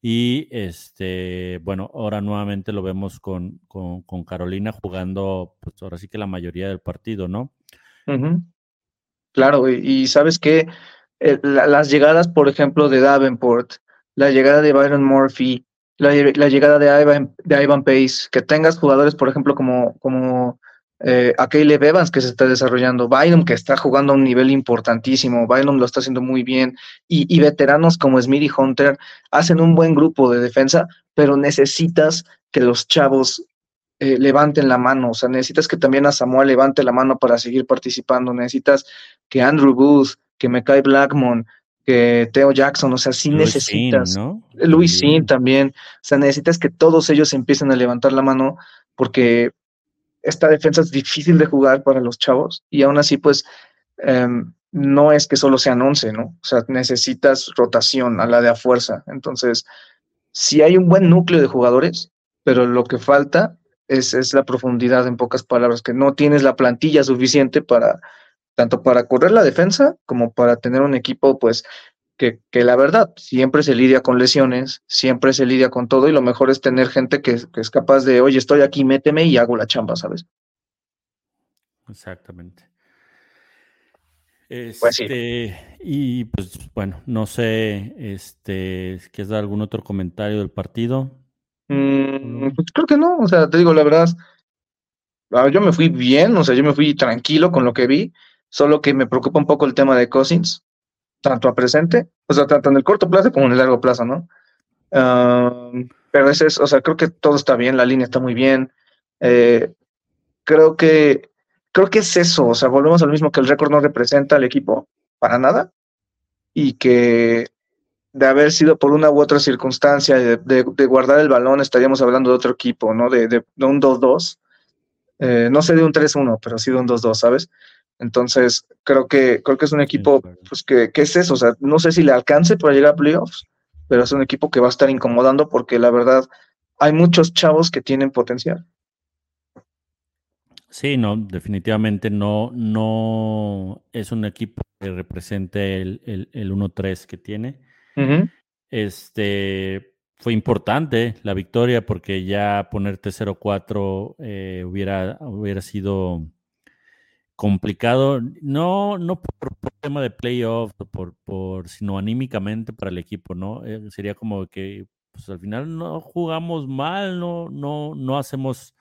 Y este, bueno, ahora nuevamente lo vemos con, con, con Carolina jugando, pues ahora sí que la mayoría del partido, ¿no? Claro, y, sabes que eh, las llegadas, por ejemplo, de Davenport, la llegada de Byron Murphy, la, llegada de Ivan, Pace, que tengas jugadores, por ejemplo, como, como eh, a Evans que se está desarrollando, Bynum que está jugando a un nivel importantísimo, Bynum lo está haciendo muy bien, y, y veteranos como Smith y Hunter hacen un buen grupo de defensa, pero necesitas que los chavos eh, levanten la mano, o sea, necesitas que también a Samuel levante la mano para seguir participando, necesitas que Andrew Booth, que Mekai Blackmon, que Theo Jackson, o sea, sí necesitas, ¿no? Luis Sin también, o sea, necesitas que todos ellos empiecen a levantar la mano porque esta defensa es difícil de jugar para los chavos y aún así, pues, em, no es que solo sean 11, ¿no? O sea, necesitas rotación a la de a fuerza. Entonces, si hay un buen núcleo de jugadores, pero lo que falta es, es, la profundidad en pocas palabras, que no tienes la plantilla suficiente para, tanto para correr la defensa como para tener un equipo, pues, que, que la verdad siempre se lidia con lesiones, siempre se lidia con todo y lo mejor es tener gente que, que es capaz de, oye, estoy aquí, méteme y hago la chamba, ¿sabes? Exactamente. Pues este, Y pues bueno, no sé, este, ¿quieres dar algún otro comentario del partido? Mm, pues creo que no, o sea, te digo la verdad, ah, yo me fui bien, o sea, yo me fui tranquilo con lo que vi, solo que me preocupa un poco el tema de Cousins, tanto a presente, o sea, tanto en el corto plazo como en el largo plazo, ¿no? pero ese es, o sea, creo que todo está bien, la línea está muy bien. Eh, creo que, creo que es eso, o sea, volvemos al mismo que el récord no representa al equipo para nada y que de haber sido por una u otra circunstancia de, guardar el balón, estaríamos hablando de otro equipo, ¿no? De, de, un 2-2. Eh, no sé de un 3-1, pero sí de un 2-2, ¿sabes? Entonces, creo que, creo que es un equipo, pues, que, es eso, o sea, no sé si le alcance para llegar a playoffs, pero es un equipo que va a estar incomodando porque la verdad hay muchos chavos que tienen potencial. Sí, no, definitivamente no, no es un equipo que represente el, el, el 1-3 que tiene. Este, fue importante la victoria porque ya ponerte 0-4 eh, hubiera, hubiera sido complicado, no, no por, tema de playoff, por, por, sino anímicamente para el equipo, ¿no? Eh, sería como que pues, al final no jugamos mal, no, no, no hacemos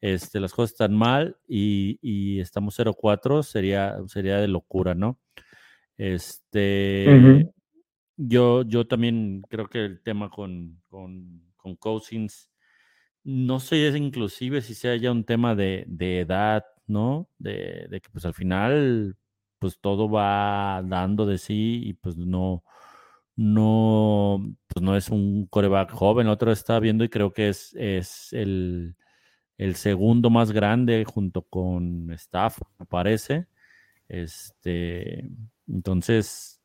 este, las cosas tan mal y, y estamos 0-4, sería, sería de locura, ¿no? Este, yo, yo también creo que el tema con, con, con Cousins, no sé inclusive si sea ya un tema de, de edad, ¿no? De, de, que pues al final, pues todo va dando de sí y pues no, no, pues no es un coreback joven. Otro está viendo y creo que es, es el, el segundo más grande junto con Staff, me parece. Este, entonces,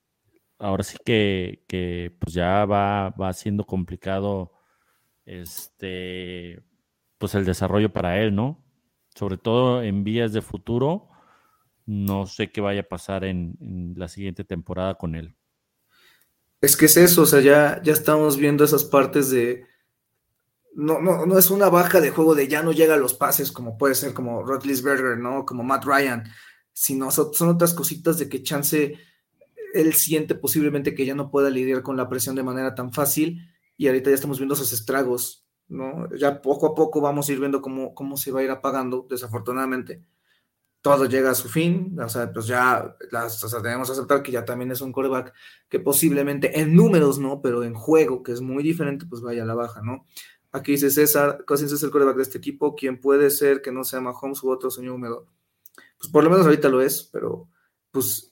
ahora sí que, que pues ya va, va siendo complicado este, pues el desarrollo para él, ¿no? Sobre todo en vías de futuro, no sé qué vaya a pasar en, la siguiente temporada con él. Es que es eso, o sea, ya, ya estamos viendo esas partes de, no, no, no es una baja de juego de ya no llega a los pases, como puede ser como Rotlisberger, ¿no? Como Matt Ryan, sino son otras cositas de que chance él siente posiblemente que ya no pueda lidiar con la presión de manera tan fácil y ahorita ya estamos viendo esos estragos, ¿no? Ya poco a poco vamos a ir viendo cómo, cómo se va a ir apagando, desafortunadamente. Todo llega a su fin, o sea, pues ya las, o sea, tenemos que aceptar que ya también es un coreback que posiblemente en números, ¿no? Pero en juego, que es muy diferente, pues vaya a la baja, ¿no? Aquí dice César, Cousins es el coreback de este equipo, ¿quién puede ser que no sea Mahomes u otro señor húmedo? Pues por lo menos ahorita lo es, pero pues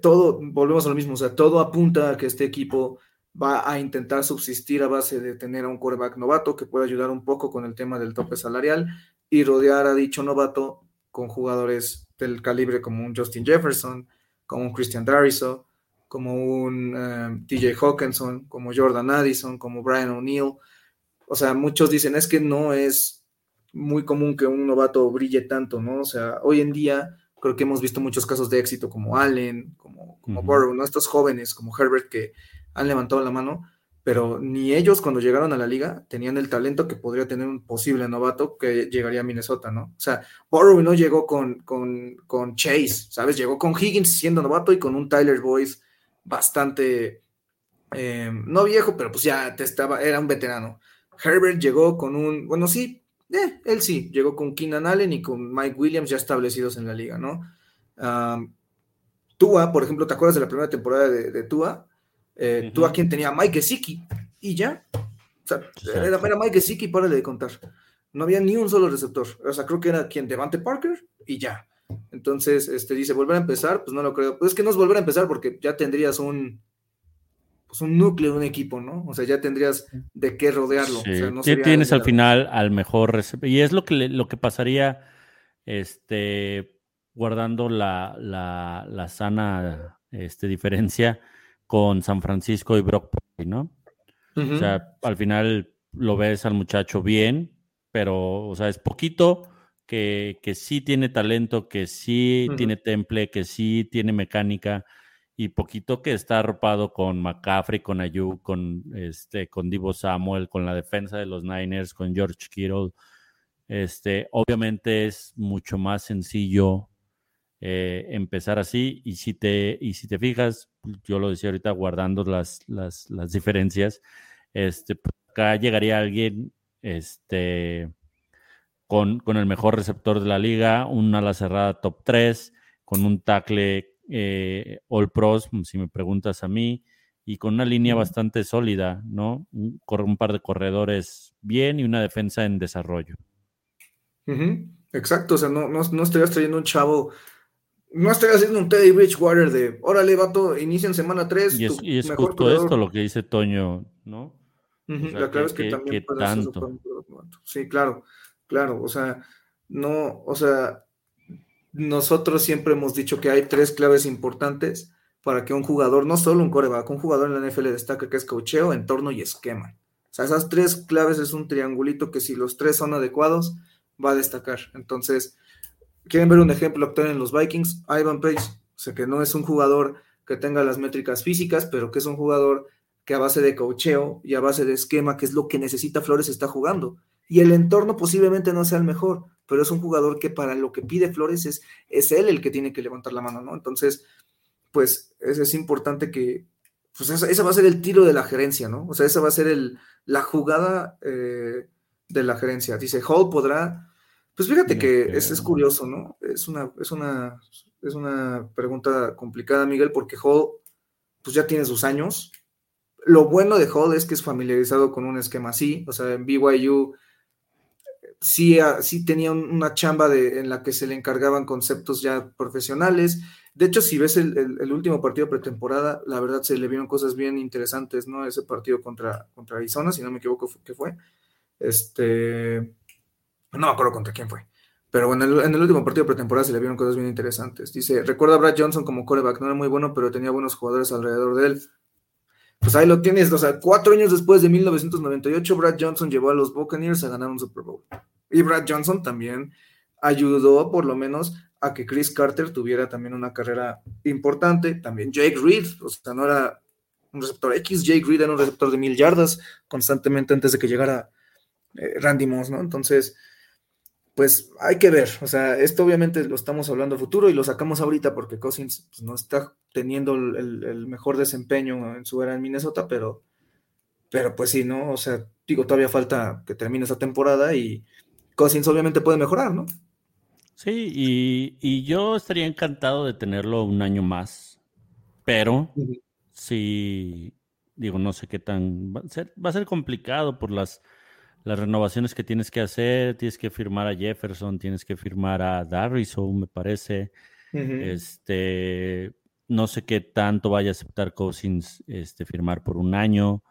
todo, volvemos a lo mismo, o sea, todo apunta a que este equipo va a intentar subsistir a base de tener a un quarterback novato que pueda ayudar un poco con el tema del tope salarial y rodear a dicho novato con jugadores del calibre como un Justin Jefferson, como un Christian Dariso, como un eh, TJ Hawkinson, como Jordan Addison, como Brian O'Neill. O sea, muchos dicen es que no es muy común que un novato brille tanto, ¿no? O sea, hoy en día Creo que hemos visto muchos casos de éxito como Allen, como, como Burrow, ¿no? Estos jóvenes como Herbert que han levantado la mano, pero ni ellos cuando llegaron a la liga tenían el talento que podría tener un posible novato que llegaría a Minnesota, ¿no? O sea, Burrow no llegó con, con, con Chase, ¿sabes? Llegó con Higgins siendo novato y con un Tyler Boyce bastante, eh, no viejo, pero pues ya te estaba, era un veterano. Herbert llegó con un, bueno, sí, eh, él sí, llegó con Keenan Allen y con Mike Williams ya establecidos en la liga, ¿no? Tua, por ejemplo, ¿te acuerdas de la primera temporada de, Tua? Eh, Tua quien tenía Mike Gesicki y ya. O sea, era, Mike Gesicki, párale de contar. No había ni un solo receptor. O sea, creo que era quien, Devante Parker y ya. Entonces, este dice, volver a empezar, pues no lo creo. Pues es que no es volver a empezar porque ya tendrías un, pues un núcleo, un equipo, ¿no? O sea, ya tendrías de qué rodearlo. tienes al final al mejor y es lo que lo que pasaría, este, guardando la, la, sana este, diferencia con San Francisco y Brock ¿no? O sea, al final lo ves al muchacho bien, pero, o sea, es poquito que, que sí tiene talento, que sí tiene temple, que sí tiene mecánica y poquito que está arropado con McCaffrey, con Ayuk, con, este, con Divo Samuel, con la defensa de los Niners, con George Kittle. Este, obviamente es mucho más sencillo eh, empezar así y si, te, y si te fijas, yo lo decía ahorita guardando las, las, las diferencias, este, pues, acá llegaría alguien este, con, con el mejor receptor de la liga, una ala cerrada top 3, con un tackle eh, All Pros, mm, si me preguntas a mí, y con una línea bastante sólida, ¿no? Un, un, par de corredores bien y una defensa en desarrollo. Exacto, o sea, no, no, no estarías trayendo un chavo, no estarías haciendo un Teddy Bridgewater de, órale, vato, inicia en semana 3. Y es, y es justo esto lo que dice Toño, ¿no? la clave es que, también tanto. Sí, claro, claro, o sea, no, o sea, nosotros siempre hemos dicho que hay tres claves importantes para que un jugador, no solo un coreback, un jugador en la NFL destaque, que es cocheo, entorno y esquema. O sea, esas tres claves es un triangulito que si los tres son adecuados, va a destacar. Entonces, ¿quieren ver un ejemplo actual en los Vikings? Ivan Pace, o sea, que no es un jugador que tenga las métricas físicas, pero que es un jugador que a base de cocheo y a base de esquema, que es lo que necesita Flores, está jugando. Y el entorno posiblemente no sea el mejor, pero es un jugador que para lo que pide Flores es, es él el que tiene que levantar la mano, ¿no? Entonces, pues es, es importante que, pues esa, va a ser el tiro de la gerencia, ¿no? O sea, esa va a ser el, la jugada eh, de la gerencia. Dice, Hall podrá, pues fíjate que es, es, curioso, ¿no? Es una, es, una, es una pregunta complicada, Miguel, porque Hall, pues ya tiene sus años. Lo bueno de Hall es que es familiarizado con un esquema así, o sea, en BYU sí, sí tenía una chamba de, en la que se le encargaban conceptos ya profesionales, de hecho, si ves el, último partido pretemporada, la verdad se le vieron cosas bien interesantes, ¿no? Ese partido contra, contra Arizona, si no me equivoco, ¿qué fue? Este. No me acuerdo contra quién fue. Pero bueno, en el, último partido pretemporada se le vieron cosas bien interesantes. Dice: Recuerda a Brad Johnson como coreback, no era muy bueno, pero tenía buenos jugadores alrededor de él. Pues ahí lo tienes, o sea, cuatro años después de 1998, Brad Johnson llevó a los Buccaneers a ganar un Super Bowl. Y Brad Johnson también ayudó, por lo menos, a que Chris Carter tuviera también una carrera importante. También Jake Reed, o sea, no era un receptor X, Jake Reed era un receptor de mil yardas constantemente antes de que llegara eh, Randy Moss, ¿no? Entonces, pues hay que ver, o sea, esto obviamente lo estamos hablando a futuro y lo sacamos ahorita porque Cousins pues, no está teniendo el, mejor desempeño en su era en Minnesota, pero, pero pues sí, ¿no? O sea, digo, todavía falta que termine esa temporada y Cousins obviamente puede mejorar, ¿no? Sí, y, yo estaría encantado de tenerlo un año más, pero sí, digo, no sé qué tan... Va a ser, va a ser complicado por las, las renovaciones que tienes que hacer, tienes que firmar a Jefferson, tienes que firmar a Darrison, me parece. Este, no sé qué tanto vaya a aceptar Cousins este, firmar por un año,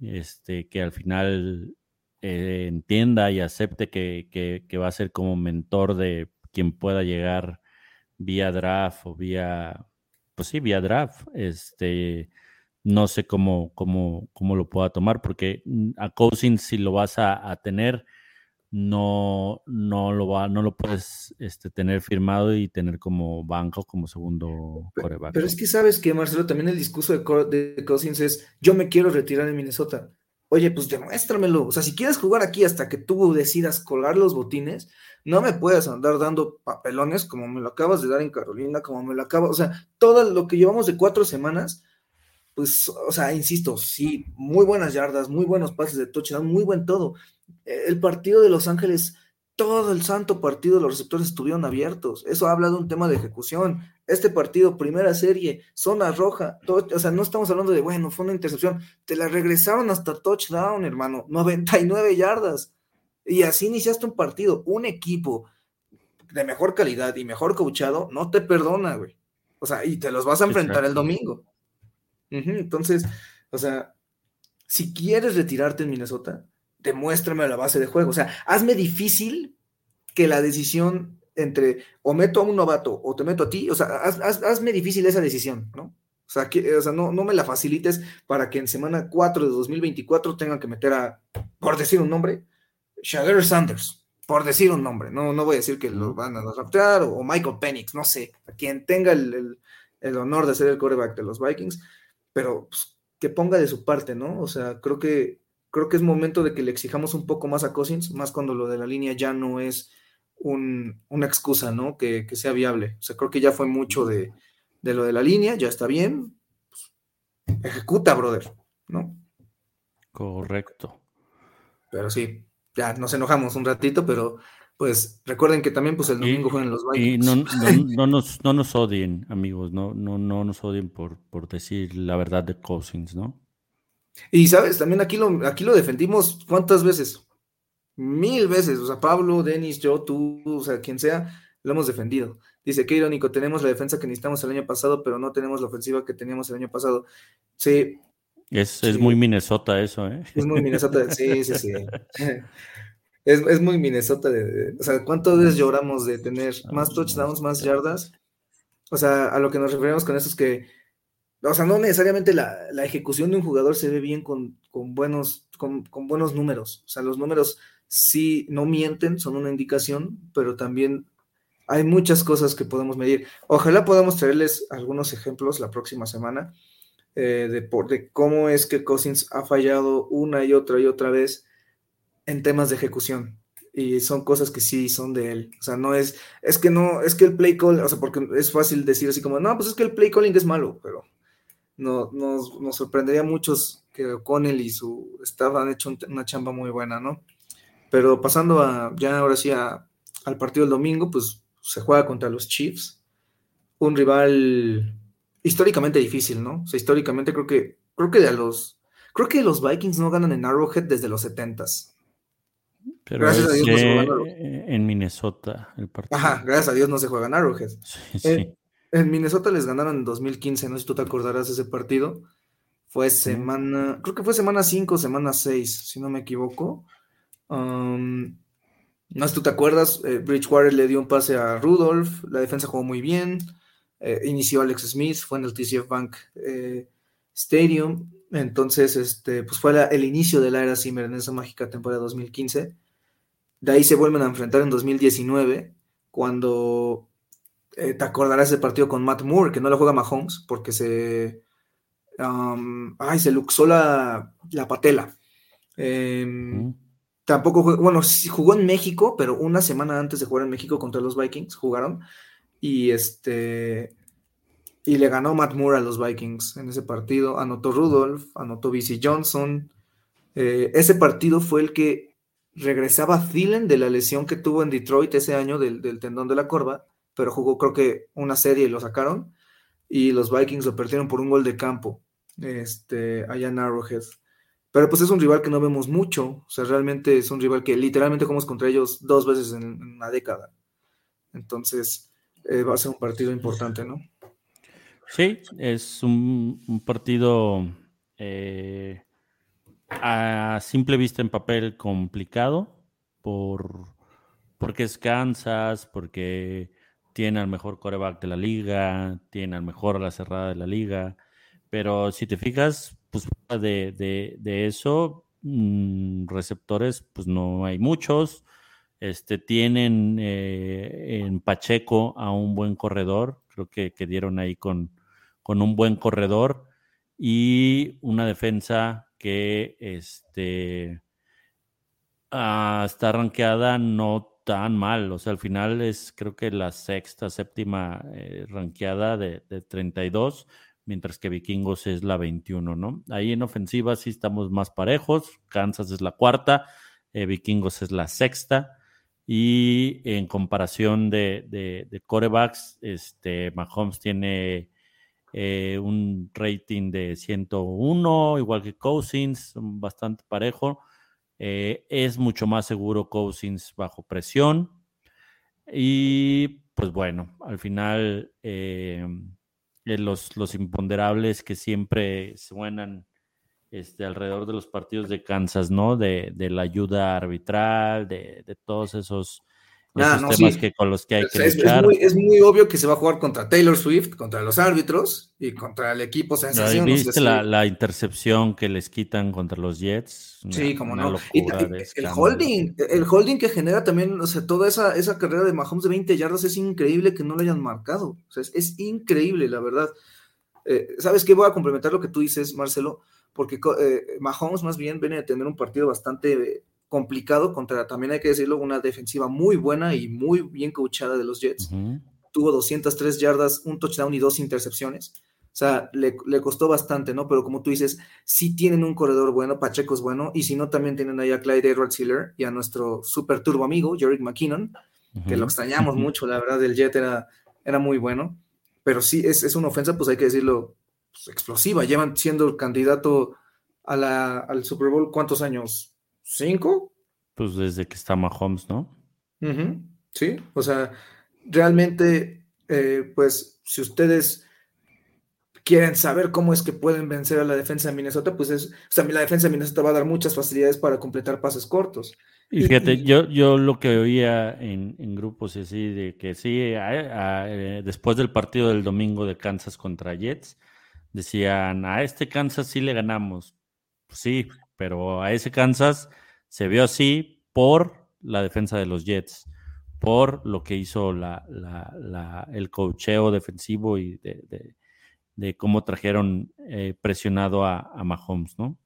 este, que al final eh, entienda y acepte que, va a ser como mentor de quien pueda llegar vía draft o vía, pues sí, vía draft. Este, no sé cómo, cómo, cómo lo pueda tomar, porque mm, a Cousins si lo vas a, tener, no, no lo va, no lo puedes este, tener firmado y tener como banco, como segundo coreback. Pero es que sabes que, Marcelo, también el discurso de, de Cousins es yo me quiero retirar de Minnesota oye, pues demuéstramelo. O sea, si quieres jugar aquí hasta que tú decidas colgar los botines, no me puedes andar dando papelones como me lo acabas de dar en Carolina, como me lo acabas, o sea, todo lo que llevamos de cuatro semanas, pues, o sea, insisto, sí, muy buenas yardas, muy buenos pases de touchdown, muy buen todo. El partido de Los Ángeles todo el santo partido los receptores estuvieron abiertos. Eso habla de un tema de ejecución. Este partido, primera serie, zona roja, o sea, no estamos hablando de, bueno, fue una intercepción, te la regresaron hasta touchdown, hermano, 99 yardas. Y así iniciaste un partido, un equipo de mejor calidad y mejor coachado, no te perdona, güey. O sea, y te los vas a enfrentar el domingo. Entonces, o sea, si quieres retirarte en Minnesota, demuéstrame la base de juego. O sea, hazme difícil que la decisión entre o meto a un novato o te meto a ti, o sea, hazme difícil esa decisión, ¿no? O sea, que, no, me la facilites para que en semana 4 de 2024 tengan que meter a, por decir un nombre, Shader Sanders, por decir un nombre. No, no voy a decir que lo van a draftear o, Michael Penix, no sé, a quien tenga el, honor de ser el quarterback de los Vikings, pero pues, que ponga de su parte, ¿no? O sea, creo que creo que es momento de que le exijamos un poco más a Cousins, más cuando lo de la línea ya no es una excusa, ¿no? Que, sea viable. O sea, creo que ya fue mucho de, lo de la línea, ya está bien. Pues, ejecuta, brother, ¿no? Correcto. Pero sí, ya nos enojamos un ratito, pero pues recuerden que también pues el domingo juegan los Vikings. Y (laughs) no, nos, no nos odien, amigos, no, no, no nos odien por, por decir la verdad de Cousins, ¿no? Y sabes, también aquí lo, aquí lo defendimos cuántas veces, mil veces, o sea, Pablo, Denis, yo, tú, o sea, quien sea, lo hemos defendido. Dice, qué irónico, tenemos la defensa que necesitamos el año pasado, pero no tenemos la ofensiva que teníamos el año pasado. Sí. Es, muy Minnesota eso, ¿eh? Es muy Minnesota, sí, sí, sí. (laughs) Es, muy Minnesota, de, o sea, ¿cuántas veces lloramos de tener más touchdowns, más yardas? O sea, a lo que nos referimos con eso es que o sea, no necesariamente la, ejecución de un jugador se ve bien con, buenos, con, buenos números. O sea, los números sí no mienten, son una indicación, pero también hay muchas cosas que podemos medir. Ojalá podamos traerles algunos ejemplos la próxima semana eh, de, por, de cómo es que Cousins ha fallado una y otra y otra vez en temas de ejecución. Y son cosas que sí son de él. O sea, no es, es que no, es que el play call, o sea, porque es fácil decir así como, no, pues es que el play calling es malo, pero no, nos, nos sorprendería a muchos que O'Connell y su staff han hecho una chamba muy buena, ¿no? Pero pasando a, ya ahora sí a, al partido del domingo, pues se juega contra los Chiefs, un rival históricamente difícil, ¿no? O sea, históricamente creo que, creo que de los, creo que los Vikings no ganan en Arrowhead desde los 70s. Pero gracias a Dios no se juega en, en Minnesota el partido. Ajá, gracias a Dios no se juega en Arrowhead. Sí, sí. En, en, Minnesota les ganaron en 2015, no sé si tú te acordarás de ese partido. Fue semana, creo que fue semana 5 o semana 6, si no me equivoco. Um, no sé si tú te acuerdas, eh, Bridgewater le dio un pase a Rudolph, la defensa jugó muy bien, eh, inició Alex Smith, fue en el TCF Bank eh, Stadium, entonces este, pues fue la, el inicio de la era Zimmer en esa mágica temporada 2015. De ahí se vuelven a enfrentar en 2019, cuando eh, te acordarás ese partido con Matt Moore, que no lo juega Mahomes, porque se, um, ay, se luxó la, la patela. Mm. Tampoco jugó, bueno, jugó en México, pero una semana antes de jugar en México contra los Vikings, jugaron. Y este. Y le ganó Matt Moore a los Vikings en ese partido. Anotó Rudolph, anotó BC Johnson. Eh, ese partido fue el que regresaba Thielen de la lesión que tuvo en Detroit ese año del, del, tendón de la corva, pero jugó creo que una serie y lo sacaron. Y los Vikings lo perdieron por un gol de campo este, allá en Arrowhead. Pero pues es un rival que no vemos mucho. O sea, realmente es un rival que literalmente jugamos contra ellos dos veces en, una década. Entonces, eh, va a ser un partido importante, ¿no? Sí, es un, un partido eh, a simple vista en papel complicado por, porque es Kansas, porque tiene al mejor coreback de la liga, tiene al mejor a la cerrada de la liga, pero si te fijas, pues de, eso, mmm, receptores, pues no hay muchos. Este, tienen eh, en Pacheco a un buen corredor, creo que, que dieron ahí con, con, un buen corredor y una defensa que este, ah, está rankeada no tan mal, o sea, al final es creo que la sexta, séptima eh, rankeada de, de 32 mientras que Vikingos es la 21, ¿no? Ahí en ofensiva sí estamos más parejos, Kansas es la cuarta, eh, Vikingos es la sexta, y en comparación de, de, de corebacks, este, Mahomes tiene eh, un rating de 101, igual que Cousins, bastante parejo. Eh, es mucho más seguro Cousins bajo presión. Y pues bueno, al final eh, los, los imponderables que siempre suenan este, alrededor de los partidos de Kansas, ¿no? De, de la ayuda arbitral, de, de todos esos, Esos temas que, con los que hay que es, luchar. Es muy, es muy obvio que se va a jugar contra Taylor Swift, contra los árbitros y contra el equipo sensación. ¿Viste la, intercepción que les quitan contra los Jets? Una- Sí, como no. Y, de el holding, el holding que genera también, o sea, toda esa, esa carrera de Mahomes de 20 yardas es increíble que no lo hayan marcado. O sea, es, es increíble, la verdad. Eh, ¿Sabes qué? Voy a complementar lo que tú dices, Marcelo, porque eh, Mahomes más bien viene de tener un partido bastante eh, complicado contra, también hay que decirlo, una defensiva muy buena y muy bien coachada de los Jets. Ujú. Tuvo 203 yardas, un touchdown y dos intercepciones. O sea, le, le costó bastante, ¿no? Pero como tú dices, sí tienen un corredor bueno, Pacheco es bueno, y si no, también tienen ahí a Clyde Edwards Hiller y a nuestro super turbo amigo, Jerick McKinnon, que lo extrañamos mucho, la verdad, el Jet era, era muy bueno, pero sí, es, es una ofensa, pues hay que decirlo, pues, explosiva, llevan siendo candidato a la, al Super Bowl, ¿cuántos años? ¿Cinco? Pues desde que está Mahomes, ¿no? Ujú, Sí, o sea, realmente, eh, pues si ustedes quieren saber cómo es que pueden vencer a la defensa de Minnesota, pues es, o sea, la defensa de Minnesota va a dar muchas facilidades para completar pases cortos. Y fíjate, y- yo, yo lo que oía en, en grupos y así, de que sí, a- a- eh, después del partido del domingo de Kansas contra Jets, decían, a este Kansas sí le ganamos. Pues sí, pero a ese Kansas se vio así por la defensa de los Jets, por lo que hizo la, la- la- el cocheo defensivo y de, de- de cómo trajeron eh, presionado a, a Mahomes, ¿no?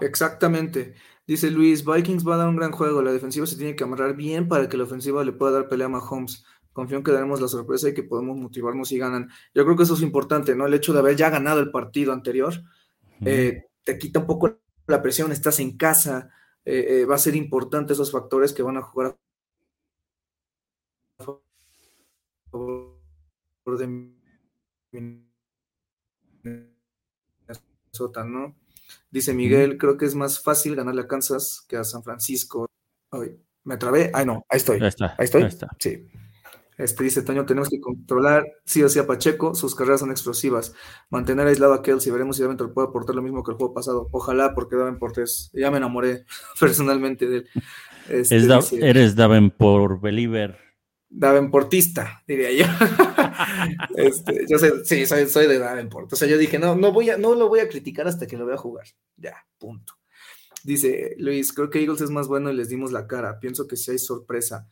Exactamente. Dice Luis, Vikings va a dar un gran juego. La defensiva se tiene que amarrar bien para que la ofensiva le pueda dar pelea a Mahomes. Confío en que daremos la sorpresa y que podemos motivarnos si ganan. Yo creo que eso es importante, ¿no? El hecho de haber ya ganado el partido anterior eh, te quita un poco la presión, estás en casa, eh, eh, va a ser importante esos factores que van a jugar a favor de Minnesota, ¿no? Dice Miguel, creo que es más fácil ganarle a Kansas que a San Francisco. Ay, me trabé. Ay, no, ahí estoy. Ahí está. Ahí estoy. ahí está. Sí. Este dice Toño, tenemos que controlar sí o sí a Pacheco, sus carreras son explosivas. Mantener aislado a Kelsey, veremos si Davenport puede aportar lo mismo que el juego pasado. Ojalá, porque Davenport es, ya me enamoré (laughs) personalmente de él. Este, Es Da- dice, eres Davenport believer. Davenportista, diría yo. (laughs) Este, yo sé, sí, soy, soy de Davenport. O sea, yo dije, no, no voy a, no lo voy a criticar hasta que lo vea jugar. Ya, punto. Dice Luis, creo que Eagles es más bueno y les dimos la cara. Pienso que si hay sorpresa.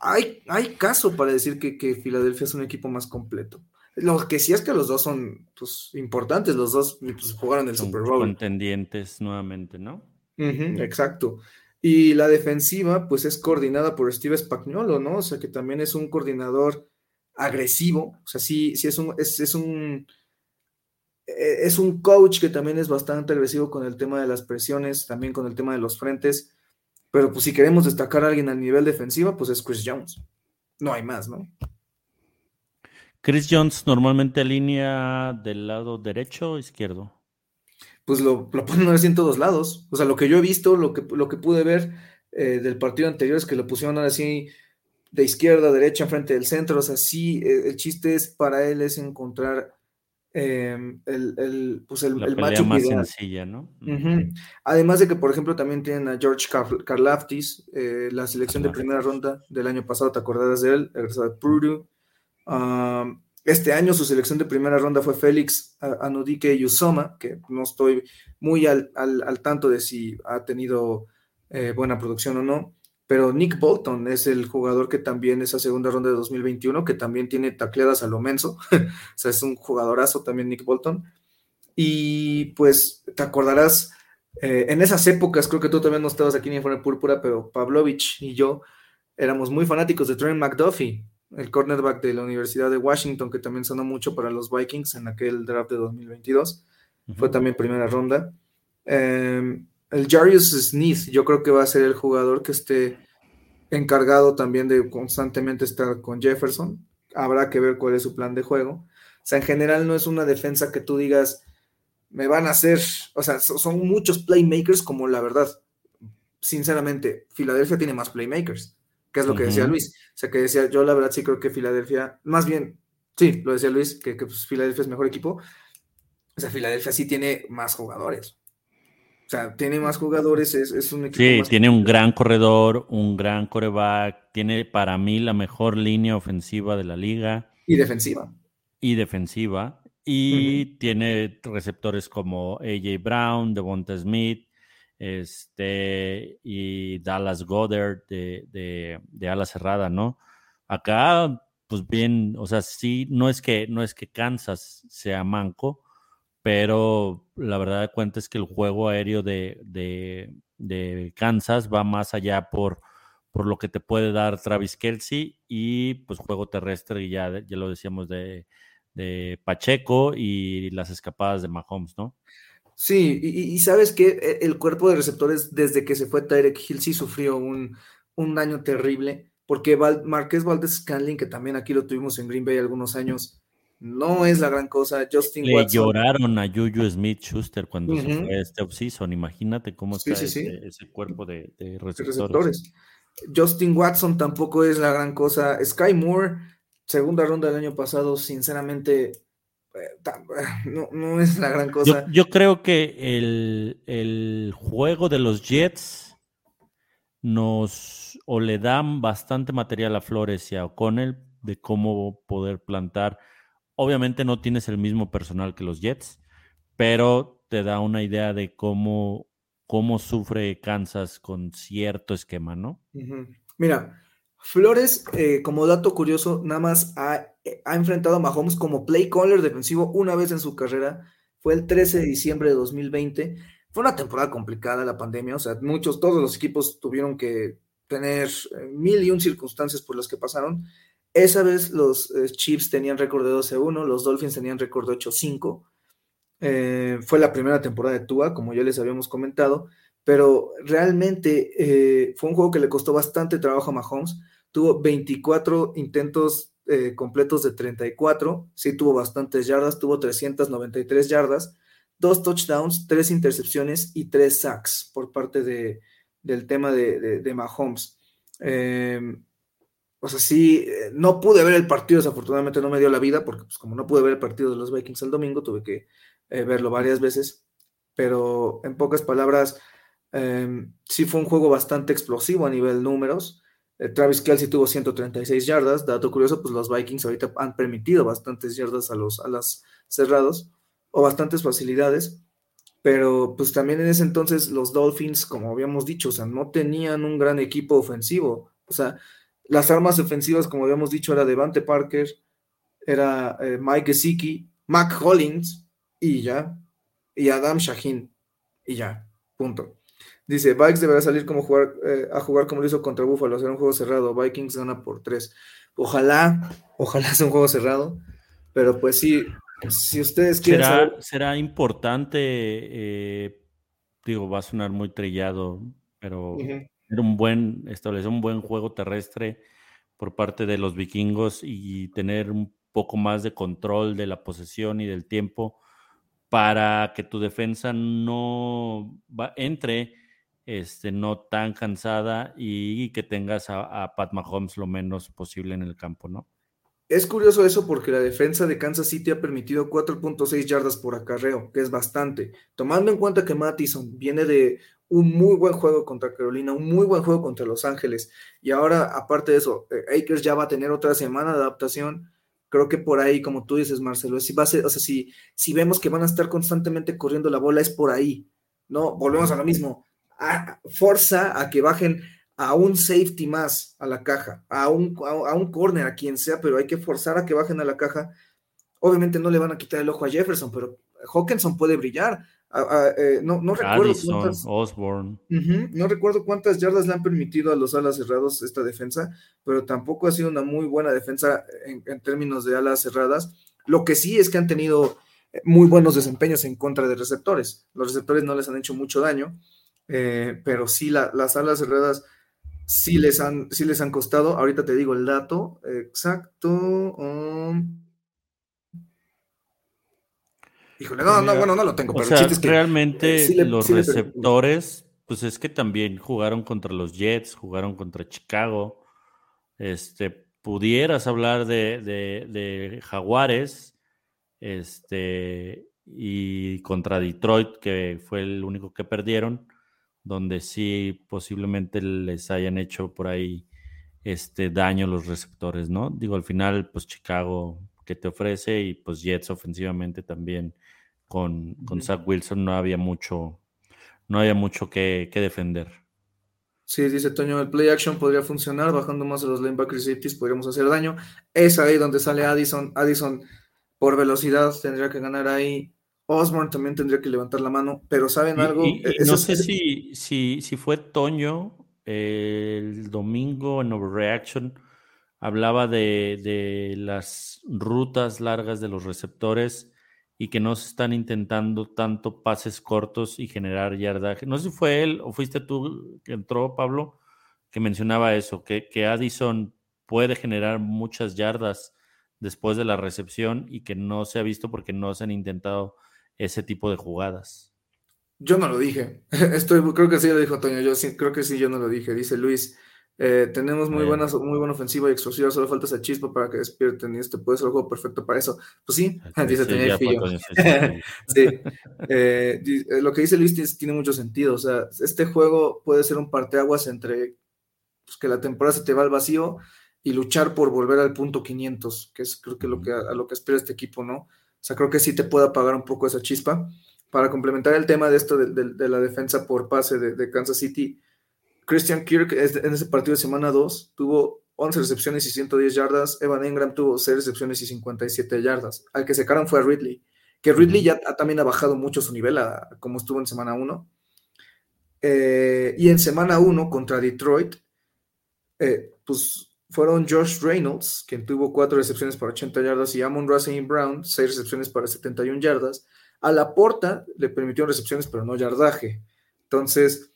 Hay, hay caso para decir que, que Filadelfia es un equipo más completo. Lo que sí es que los dos son pues, importantes, los dos pues, jugaron el Son Super Bowl. contendientes nuevamente, ¿no? Exacto. Y la defensiva, pues es coordinada por Steve Spagnuolo, ¿no? O sea, que también es un coordinador agresivo. O sea, sí, sí es un, es, es un, eh, es un coach que también es bastante agresivo con el tema de las presiones, también con el tema de los frentes. Pero pues si queremos destacar a alguien a nivel defensiva, pues es Chris Jones. No hay más, ¿no? Chris Jones normalmente alinea del lado derecho o izquierdo. pues lo, lo ponen así en todos lados. O sea, lo que yo he visto, lo que, lo que pude ver eh, del partido anterior es que lo pusieron así de izquierda a derecha enfrente del centro. O sea, sí, eh, el chiste es para él es encontrar eh, el, el, pues el, La el pelea matchup más ideal. sencilla, ¿no? Además de que, por ejemplo, también tienen a George Kar- Karlaftis, eh, la selección de primera ronda del año pasado, ¿te acordarás de él? Egresado de Purdue. Este año su selección de primera ronda fue Félix Anudike Yusoma, que no estoy muy al, al- al tanto de si ha tenido eh, buena producción o no, pero Nick Bolton es el jugador que también esa segunda ronda de 2021, que también tiene tacleadas a lo menso, (laughs) o sea, es un jugadorazo también Nick Bolton. Y pues te acordarás, eh, en esas épocas, creo que tú también no estabas aquí en Informe Púrpura, pero Pavlovich y yo éramos muy fanáticos de Trent McDuffie, el cornerback de la Universidad de Washington, que también sonó mucho para los Vikings en aquel draft de 2022. Fue también primera ronda. Eh, el Jarius Smith, yo creo que va a ser el jugador que esté encargado también de constantemente estar con Jefferson. Habrá que ver cuál es su plan de juego. O sea, en general no es una defensa que tú digas, me van a hacer, o sea, so- son muchos playmakers como la verdad. Sinceramente, Filadelfia tiene más playmakers, que es lo que decía. Luis. O sea, que decía, yo la verdad sí creo que Filadelfia, más bien, sí, lo decía Luis, que, que, pues, Filadelfia es mejor equipo. O sea, Filadelfia sí tiene más jugadores. Sea, tiene más jugadores, es, es un equipo Sí, más tiene un gran corredor, un gran coreback, tiene para mí la mejor línea ofensiva de la liga y defensiva. y defensiva. Y tiene receptores como AJ Brown, Devonta Smith, este, y Dallas Goddard de, de, de ala cerrada, ¿no? Acá, pues bien, o sea, sí, no es que, no es que Kansas sea manco, pero la verdad de cuenta es que el juego aéreo de, de, de Kansas va más allá por, por lo que te puede dar Travis Kelsey y pues juego terrestre, y ya, ya lo decíamos de, de Pacheco y las escapadas de Mahomes, ¿no? Sí, y, sabes que el cuerpo de receptores desde que se fue Tyreek Hill sí sufrió un, un daño terrible, porque Val, Marqués Valdez Scanlin, que también aquí lo tuvimos en Green Bay algunos años, no es la gran cosa. Justin Le Watson, lloraron a Juju Smith Schuster cuando se fue este offseason. Imagínate cómo está sí, sí. ese, ese cuerpo de, receptores. receptores. Justin Watson tampoco es la gran cosa. Sky Moore, segunda ronda del año pasado, sinceramente, eh, (laughs) no, no es la gran Yo, cosa. yo creo que el, el juego de los Jets nos o le dan bastante material a Flores y a O'Connell de cómo poder plantar. Obviamente no tienes el mismo personal que los Jets, pero te da una idea de cómo, cómo sufre Kansas con cierto esquema, ¿no? Mira, Flores, eh, como dato curioso, nada más ha, ha, enfrentado a Mahomes como play caller defensivo una vez en su carrera. Fue el 13 de diciembre de 2020. Fue una temporada complicada la pandemia, o sea, muchos, todos los equipos tuvieron que tener eh, mil y un circunstancias por las que pasaron. Esa vez los eh, Chiefs tenían récord de 12-1, los Dolphins tenían récord de 8-5. Eh, fue la primera temporada de Tua, como ya les habíamos comentado, pero realmente eh, fue un juego que le costó bastante trabajo a Mahomes. Tuvo 24 intentos eh, completos de 34, sí tuvo bastantes yardas, tuvo 393 yardas, dos touchdowns, tres intercepciones y tres sacks por parte de, del tema de, Mahomes. Em, o sea, sí, no pude ver el partido, desafortunadamente no me dio la vida, porque pues, como no pude ver el partido de los Vikings el domingo, tuve que eh, verlo varias veces, pero en pocas palabras, eh, sí fue un juego bastante explosivo a nivel números. Eh, Travis Kelsey tuvo 136 yardas, dato curioso, pues los Vikings ahorita han permitido bastantes yardas a los a las cerrados o bastantes facilidades, pero pues también en ese entonces los Dolphins, como habíamos dicho, o sea, no tenían un gran equipo ofensivo, o sea, las armas ofensivas, como habíamos dicho, era Devante Parker, era eh, Mike Gesicki, Mac Hollins y ya, y Adam Shaheen y ya, punto. Dice, Vikes deberá salir como jugar, eh, a jugar como lo hizo contra Buffalo, hacer un juego cerrado, Vikings gana por tres. Ojalá, ojalá sea un juego cerrado, pero pues sí, si ustedes quieren será, saber... será importante, eh, digo, va a sonar muy trillado, pero... Uh -huh un buen, establecer un buen juego terrestre por parte de los vikingos y tener un poco más de control de la posesión y del tiempo para que tu defensa no entre este, no tan cansada y, que tengas a, a, Pat Mahomes lo menos posible en el campo, ¿no? Es curioso eso porque la defensa de Kansas City ha permitido 4.6 yardas por acarreo, que es bastante. Tomando en cuenta que Mattison viene de un muy buen juego contra Carolina, un muy buen juego contra Los Ángeles. Y ahora, aparte de eso, Akers ya va a tener otra semana de adaptación. Creo que por ahí, como tú dices, Marcelo, si va a ser, o sea, si, si vemos que van a estar constantemente corriendo la bola, es por ahí. No, volvemos a lo mismo. A, forza a que bajen a un safety más a la caja, a un, a, a un corner, a quien sea, pero hay que forzar a que bajen a la caja. Obviamente no le van a quitar el ojo a Jefferson, pero Hawkinson puede brillar. Uh, eh, no, no recuerdo Addison, cuántas, Osborne. uh -huh, no recuerdo cuántas yardas le han permitido a los alas cerrados esta defensa, pero tampoco ha sido una muy buena defensa en, en, términos de alas cerradas. Lo que sí es que han tenido muy buenos desempeños en contra de receptores. Los receptores no les han hecho mucho daño, eh, pero sí la, las alas cerradas sí les, han, sí les han costado. Ahorita te digo el dato exacto. Um, Híjole, no, no, bueno, no lo tengo, o pero sea, el chiste es que realmente eh, sí le- los sí receptores, pues es que también jugaron contra los Jets, jugaron contra Chicago. Este, pudieras hablar de, de- de Jaguares, este, y contra Detroit, que fue el único que perdieron, donde sí posiblemente les hayan hecho por ahí este daño los receptores, ¿no? Digo, al final, pues Chicago que te ofrece y pues Jets ofensivamente también con, con. Zach Wilson no había mucho, no había mucho que, que defender. Sí, dice Toño, el play action podría funcionar, bajando más a los linebackers y safeties podríamos hacer daño. Es ahí donde sale Addison. Addison por velocidad tendría que ganar ahí. Osborne también tendría que levantar la mano, pero ¿saben algo? y- y no sé si, si, si fue Toño el domingo en Overreaction, hablaba de, de las rutas largas de los receptores y que no se están intentando tanto pases cortos y generar yardaje. No sé si fue él o fuiste tú que entró, Pablo, que mencionaba eso, que, que Addison puede generar muchas yardas después de la recepción y que no se ha visto porque no se han intentado ese tipo de jugadas. Yo no lo dije. (laughs) Estoy, creo que sí lo dijo Toño. Yo sí, creo que sí, yo no lo dije. Dice Luis. Eh, tenemos muy Bueno. buena, muy buena ofensiva y explosiva, solo falta esa chispa para que despierten y este puede ser el juego perfecto para eso. Pues sí, (laughs) dice fue Fillo. Sí, (laughs) eh, eh, lo que dice Luis tiene, mucho sentido. O sea, este juego puede ser un parteaguas entre pues, que la temporada se te va al vacío y luchar por volver al punto 500, que es creo que lo que a, a lo que espera este equipo, ¿no? O sea, creo que sí te puede apagar un poco esa chispa. Para complementar el tema de esto de, de- de la defensa por pase de, de Kansas City, Christian Kirk en ese partido de semana 2 tuvo 11 recepciones y 110 yardas. Evan Engram tuvo 6 recepciones y 57 yardas. Al que secaron fue a Ridley, que Ridley ya también ha bajado mucho su nivel a, como estuvo en semana 1. Eh, y en semana 1 contra Detroit, eh, pues fueron Josh Reynolds, quien tuvo 4 recepciones para 80 yardas, y Amon Russell Brown, 6 recepciones para 71 yardas. A la porta le permitieron recepciones, pero no yardaje. Entonces,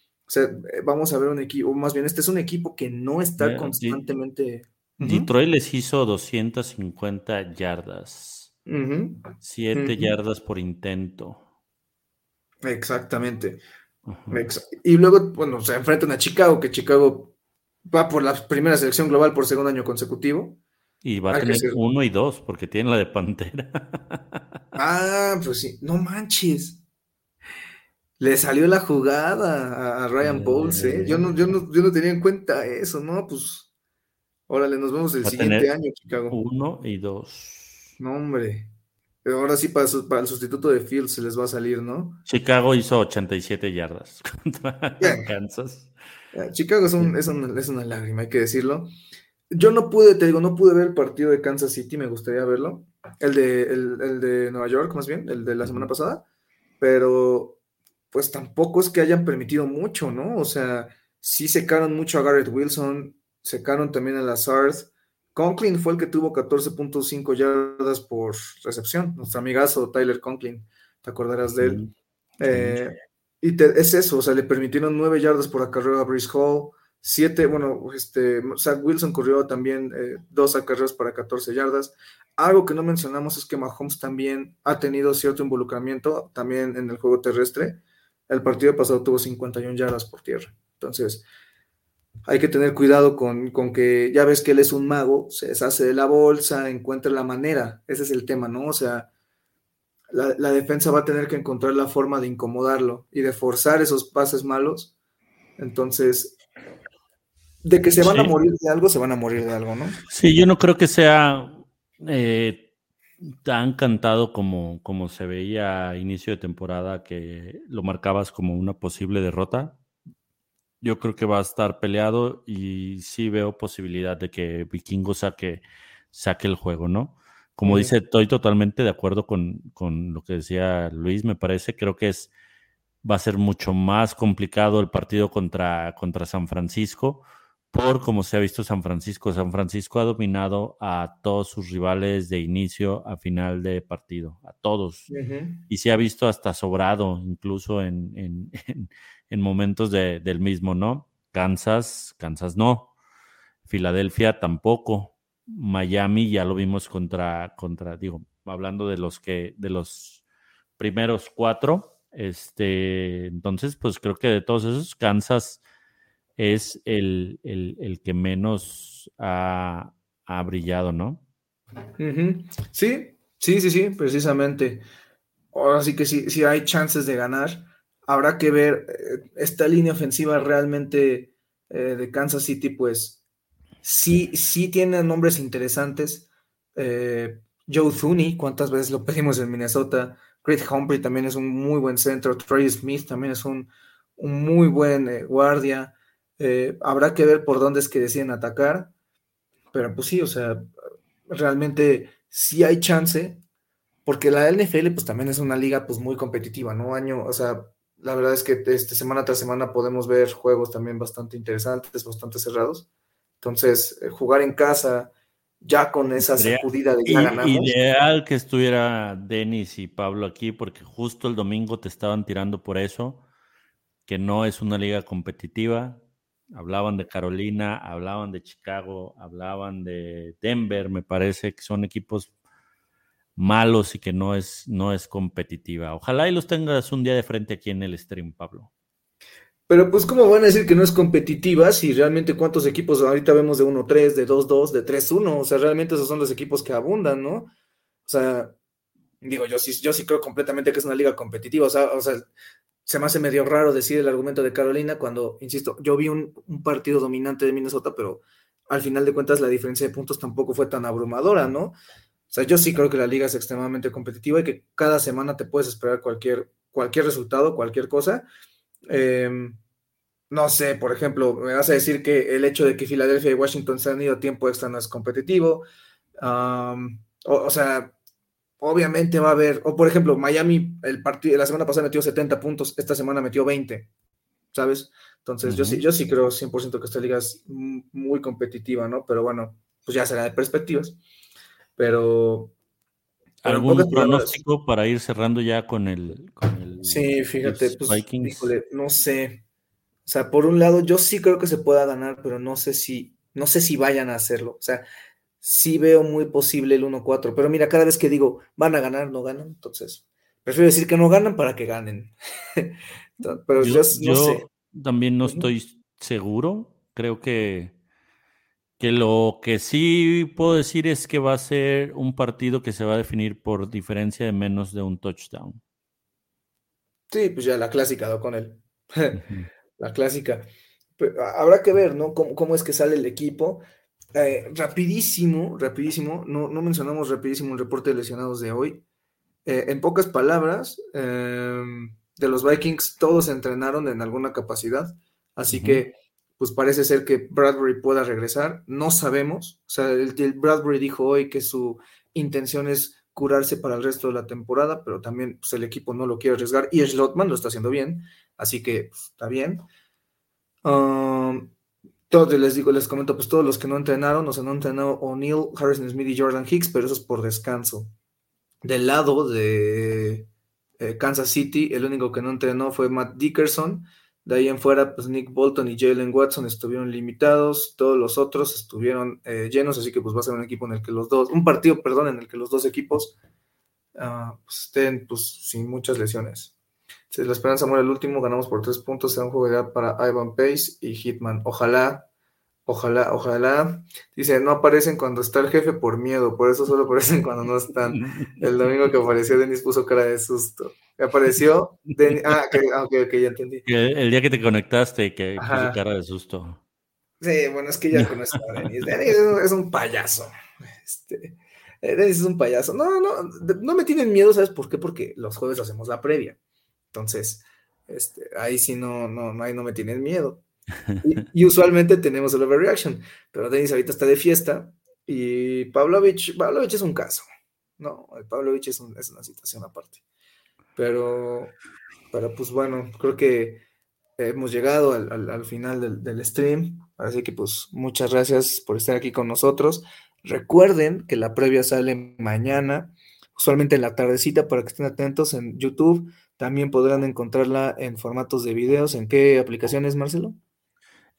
vamos a ver un equipo, más bien este es un equipo que no está constantemente. Detroit les hizo 250 yardas. 7 yardas por intento. Exactamente. Y luego, bueno, se enfrentan a Chicago, que Chicago va por la primera selección global por segundo año consecutivo. Y va a tener uno y dos, porque tiene la de Pantera. (laughs) ah, pues sí, no manches. Le salió la jugada a Ryan Bowles, ¿eh? Yo no, yo, no, yo no tenía en cuenta eso, ¿no? Pues, órale, nos vemos el siguiente año, Chicago. Uno y dos. No, hombre. Ahora sí, para, para, el sustituto de Fields se les va a salir, ¿no? Chicago hizo 87 yardas (laughs) contra Kansas. Chicago es, un, es, una, es, una, lágrima, hay que decirlo. Yo no pude, te digo, no pude ver el partido de Kansas City, me gustaría verlo. El de, el, el de Nueva York, más bien, el de la semana pasada. Pero, pues tampoco es que hayan permitido mucho, ¿no? O sea, sí secaron mucho a Garrett Wilson, secaron también a Lazard Conklin fue el que tuvo 14.5 yardas por recepción, nuestro amigazo Tyler Conklin, te acordarás de él. Eh, y es eso, o sea, le permitieron 9 yardas por acarreo a Brice Hall, 7, bueno, este, Zach Wilson corrió también eh, dos acarreos para 14 yardas. Algo que no mencionamos es que Mahomes también ha tenido cierto involucramiento también en el juego terrestre. El partido pasado tuvo 51 yardas por tierra. Entonces, hay que tener cuidado con, que ya ves que él es un mago, se deshace de la bolsa, encuentra la manera, ese es el tema, ¿no? O sea, la, defensa va a tener que encontrar la forma de incomodarlo y de forzar esos pases malos. Entonces, de que se van a morir de algo, se van a morir de algo, ¿no? Sí, yo no creo que sea eh, tan cantado como, como se veía a inicio de temporada, que lo marcabas como una posible derrota yo creo que va a estar peleado y sí veo posibilidad de que Vikingo saque, saque el juego, ¿no? Como dice, estoy totalmente de acuerdo con, lo que decía Luis, me parece, creo que es, va a ser mucho más complicado el partido contra, contra San Francisco, por como se ha visto San Francisco. San Francisco ha dominado a todos sus rivales de inicio a final de partido, a todos. Y se ha visto hasta sobrado, incluso en, en (laughs) momentos del mismo, ¿no? Kansas, Kansas no. Filadelfia tampoco. Miami ya lo vimos contra, contra, digo, hablando de los que, de los primeros cuatro. Este, entonces, pues creo que de todos esos, Kansas es el, que menos ha, brillado, ¿no? Sí, sí, sí, sí, precisamente. Ahora sí que sí hay chances de ganar habrá que ver eh, esta línea ofensiva realmente eh, de Kansas City, pues sí, sí tiene nombres interesantes. Eh, Joe Thuney, cuántas veces lo pedimos en Minnesota. Great Humphrey también es un muy buen centro. Trey Smith también es un, muy buen guardia. Habrá que ver por dónde es que deciden atacar. Pero pues sí, o sea, realmente sí hay chance, porque la NFL pues también es una liga pues muy competitiva, ¿no? Año, o sea, la verdad es que este, semana tras semana podemos ver juegos también bastante interesantes, bastante cerrados. Entonces, eh, jugar en casa ya con esa sacudida de ya ganamos. Ideal que estuviera Denis y Pablo aquí, porque justo el domingo te estaban tirando por eso, que no es una liga competitiva. Hablaban de Carolina, hablaban de Chicago, hablaban de Denver, me parece que son equipos malos y que no es, no es competitiva. Ojalá y los tengas un día de frente aquí en el stream, Pablo. Pero pues, ¿cómo van a decir que no es competitiva si realmente cuántos equipos ahorita vemos de 1-3, de 2-2, de 3-1? O sea, realmente esos son los equipos que abundan, ¿no? O sea, digo, yo sí, yo sí creo completamente que es una liga competitiva. O sea, o sea se me hace medio raro decir el argumento de Carolina cuando, insisto, yo vi un, partido dominante de Minnesota, pero al final de cuentas la diferencia de puntos tampoco fue tan abrumadora, ¿no? O sea, yo sí creo que la liga es extremadamente competitiva y que cada semana te puedes esperar cualquier, cualquier resultado, cualquier cosa. Em, no sé, por ejemplo, me vas a decir que el hecho de que Filadelfia y Washington se han ido a tiempo extra no es competitivo. o, sea, obviamente va a haber, o por ejemplo, Miami, el partido, la semana pasada metió 70 puntos, esta semana metió 20, ¿sabes? Entonces, yo, sí, yo sí creo 100% que esta liga es muy competitiva, ¿no? Pero bueno, pues ya será de perspectivas. Pero. ¿Algún pronóstico para ir cerrando ya con el. sí, fíjate, pues, no sé. O sea, por un lado, yo sí creo que se pueda ganar, pero no sé si, no sé si vayan a hacerlo. O sea, sí veo muy posible el 1-4, pero mira, cada vez que digo van a ganar, no ganan, entonces prefiero decir que no ganan para que ganen. (laughs) pero yo, no sé. También no estoy seguro. Creo que, que lo que sí puedo decir es que va a ser un partido que se va a definir por diferencia de menos de un touchdown. Sí, pues ya la clásica, con él. (laughs) la clásica. habrá que ver, ¿no? Cómo, es que sale el equipo. Eh, rapidísimo, rapidísimo, no, no, mencionamos rapidísimo el reporte de lesionados de hoy. Eh, en pocas palabras, em, de los Vikings todos entrenaron en alguna capacidad, así que pues parece ser que Bradbury pueda regresar, no sabemos, o sea, el, Bradbury dijo hoy que su intención es curarse para el resto de la temporada, pero también pues, el equipo no lo quiere arriesgar y Slotman lo está haciendo bien, así que pues, está bien. Um, todos les digo, les comento, pues todos los que no entrenaron, o sea, no entrenaron O'Neill, Harrison Smith y Jordan Hicks, pero eso es por descanso. Del lado de eh, Kansas City, el único que no entrenó fue Matt Dickerson. De ahí en fuera, pues Nick Bolton y Jalen Watson estuvieron limitados, todos los otros estuvieron eh, llenos, así que pues va a ser un equipo en el que los dos, un partido, perdón, en el que los dos equipos ah, pues, estén pues sin muchas lesiones. Si la esperanza muere el último, ganamos por tres puntos, será un juego para Ivan Pace y Hitman. Ojalá Ojalá, ojalá. Dice, no aparecen cuando está el jefe por miedo, por eso solo aparecen cuando no están. El domingo que apareció, Denis puso cara de susto. Apareció, ah, ah, ok, ok, ya entendí. El, día que te conectaste, que puso cara de susto. Sí, bueno, es que ya conozco a Denis. Denis es un payaso. Este, eh, Denis es un payaso. No, no, no me tienen miedo, ¿sabes por qué? Porque los jueves hacemos la previa. Entonces, este, ahí sí no, no, ahí no me tienen miedo. (laughs) Y, usualmente tenemos el overreaction, pero Denis ahorita está de fiesta y Pavlovich, Pavlovich es un caso, ¿no? El Pavlovich es, es una situación aparte. Pero, pero pues bueno, creo que hemos llegado al, final del, del, stream, así que pues muchas gracias por estar aquí con nosotros. Recuerden que la previa sale mañana, usualmente en la tardecita, para que estén atentos en YouTube. También podrán encontrarla en formatos de videos. ¿En qué aplicaciones, Marcelo?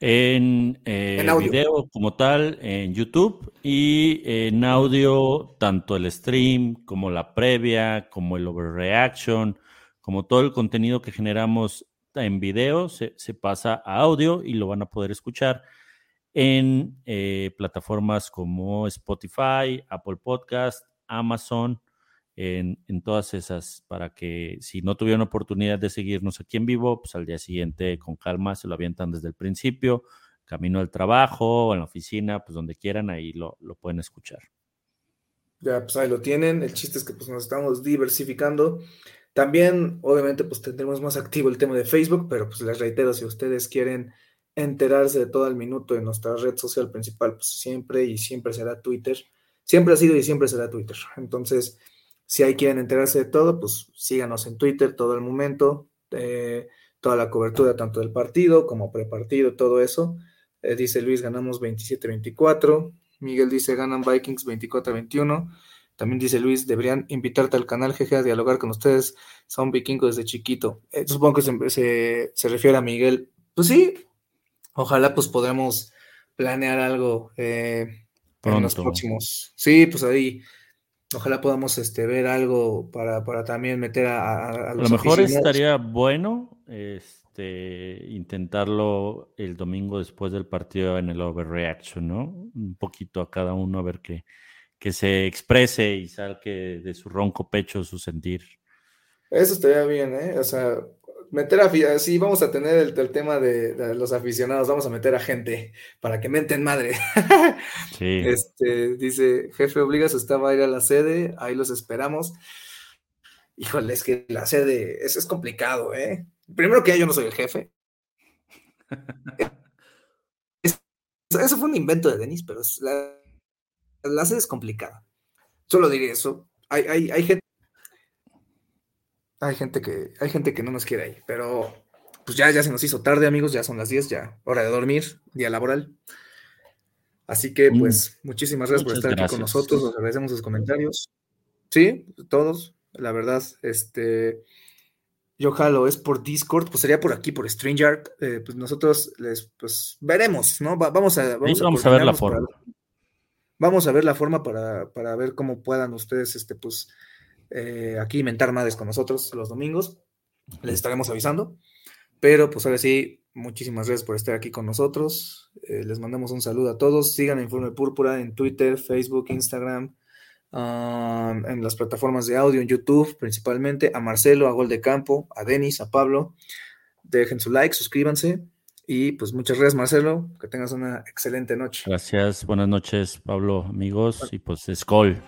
en, eh, video como tal, en YouTube y en audio, tanto el stream como la previa, como el overreaction, como todo el contenido que generamos en video se, pasa a audio y lo van a poder escuchar en eh, plataformas como Spotify, Apple Podcast, Amazon en, todas esas para que si no tuvieron oportunidad de seguirnos aquí en vivo, pues al día siguiente con calma se lo avientan desde el principio, camino al trabajo en la oficina, pues donde quieran, ahí lo, pueden escuchar. Ya, pues ahí lo tienen. El chiste es que pues nos estamos diversificando. También, obviamente, pues tendremos más activo el tema de Facebook, pero pues les reitero, si ustedes quieren enterarse de todo el minuto de nuestra red social principal, pues siempre y siempre será Twitter. Siempre ha sido y siempre será Twitter. Entonces, si ahí quieren enterarse de todo, pues síganos en Twitter todo el momento, eh, toda la cobertura tanto del partido como prepartido, todo eso. Eh, dice Luis, ganamos 27-24. Miguel dice, ganan Vikings 24-21. También dice Luis, deberían invitarte al canal GG a dialogar con ustedes. Son vikingos desde chiquito. Eh, supongo que se, refiere a Miguel. Pues sí, ojalá pues podamos planear algo en los próximos. Sí, pues ahí Ojalá podamos este, ver algo para, también meter a, a, los A lo mejor estaría bueno este, intentarlo el domingo después del partido en el overreaction, ¿no? Un poquito a cada uno a ver que, que se exprese y salque de su ronco pecho su sentir. Eso estaría bien, ¿eh? O sea, meter a, sí, vamos a tener el, tema de, los aficionados, vamos a meter a gente para que menten madre. (laughs) Sí. Este, dice, jefe, obliga su estaba a ir a la sede, ahí los esperamos. Híjole, es que la sede, eso es complicado, ¿eh? Primero que yo no soy el jefe. (laughs) eso fue un invento de Denis, pero la, la serie es complicada. Solo diré eso. Hay, hay, hay gente. Hay gente que. Hay gente que no nos quiere ahí. Pero pues ya, ya se nos hizo tarde, amigos. Ya son las 10, ya. Hora de dormir, día laboral. Así que, Mm. pues, muchísimas gracias por estar aquí con nosotros. Nos agradecemos sus comentarios. Sí, todos. La verdad, este. Yo jalo, es por Discord, pues sería por aquí, por StreamYard. eh, pues nosotros les, pues veremos, ¿no? Va- vamos a, vamos a, vamos a ver la para- forma. vamos a ver la forma para, para ver cómo puedan ustedes, este, pues, eh, aquí inventar madres con nosotros los domingos. Les estaremos avisando. Pero, pues ahora sí, muchísimas gracias por estar aquí con nosotros. Eh, les mandamos un saludo a todos. Sigan a Informe Púrpura en Twitter, Facebook, Instagram, um, en las plataformas de audio, en YouTube principalmente. A Marcelo, a Gol de Campo, a Denis, a Pablo. Dejen su like, suscríbanse. Y pues muchas gracias, Marcelo. Que tengas una excelente noche. Gracias, buenas noches, Pablo, amigos, y pues Skol.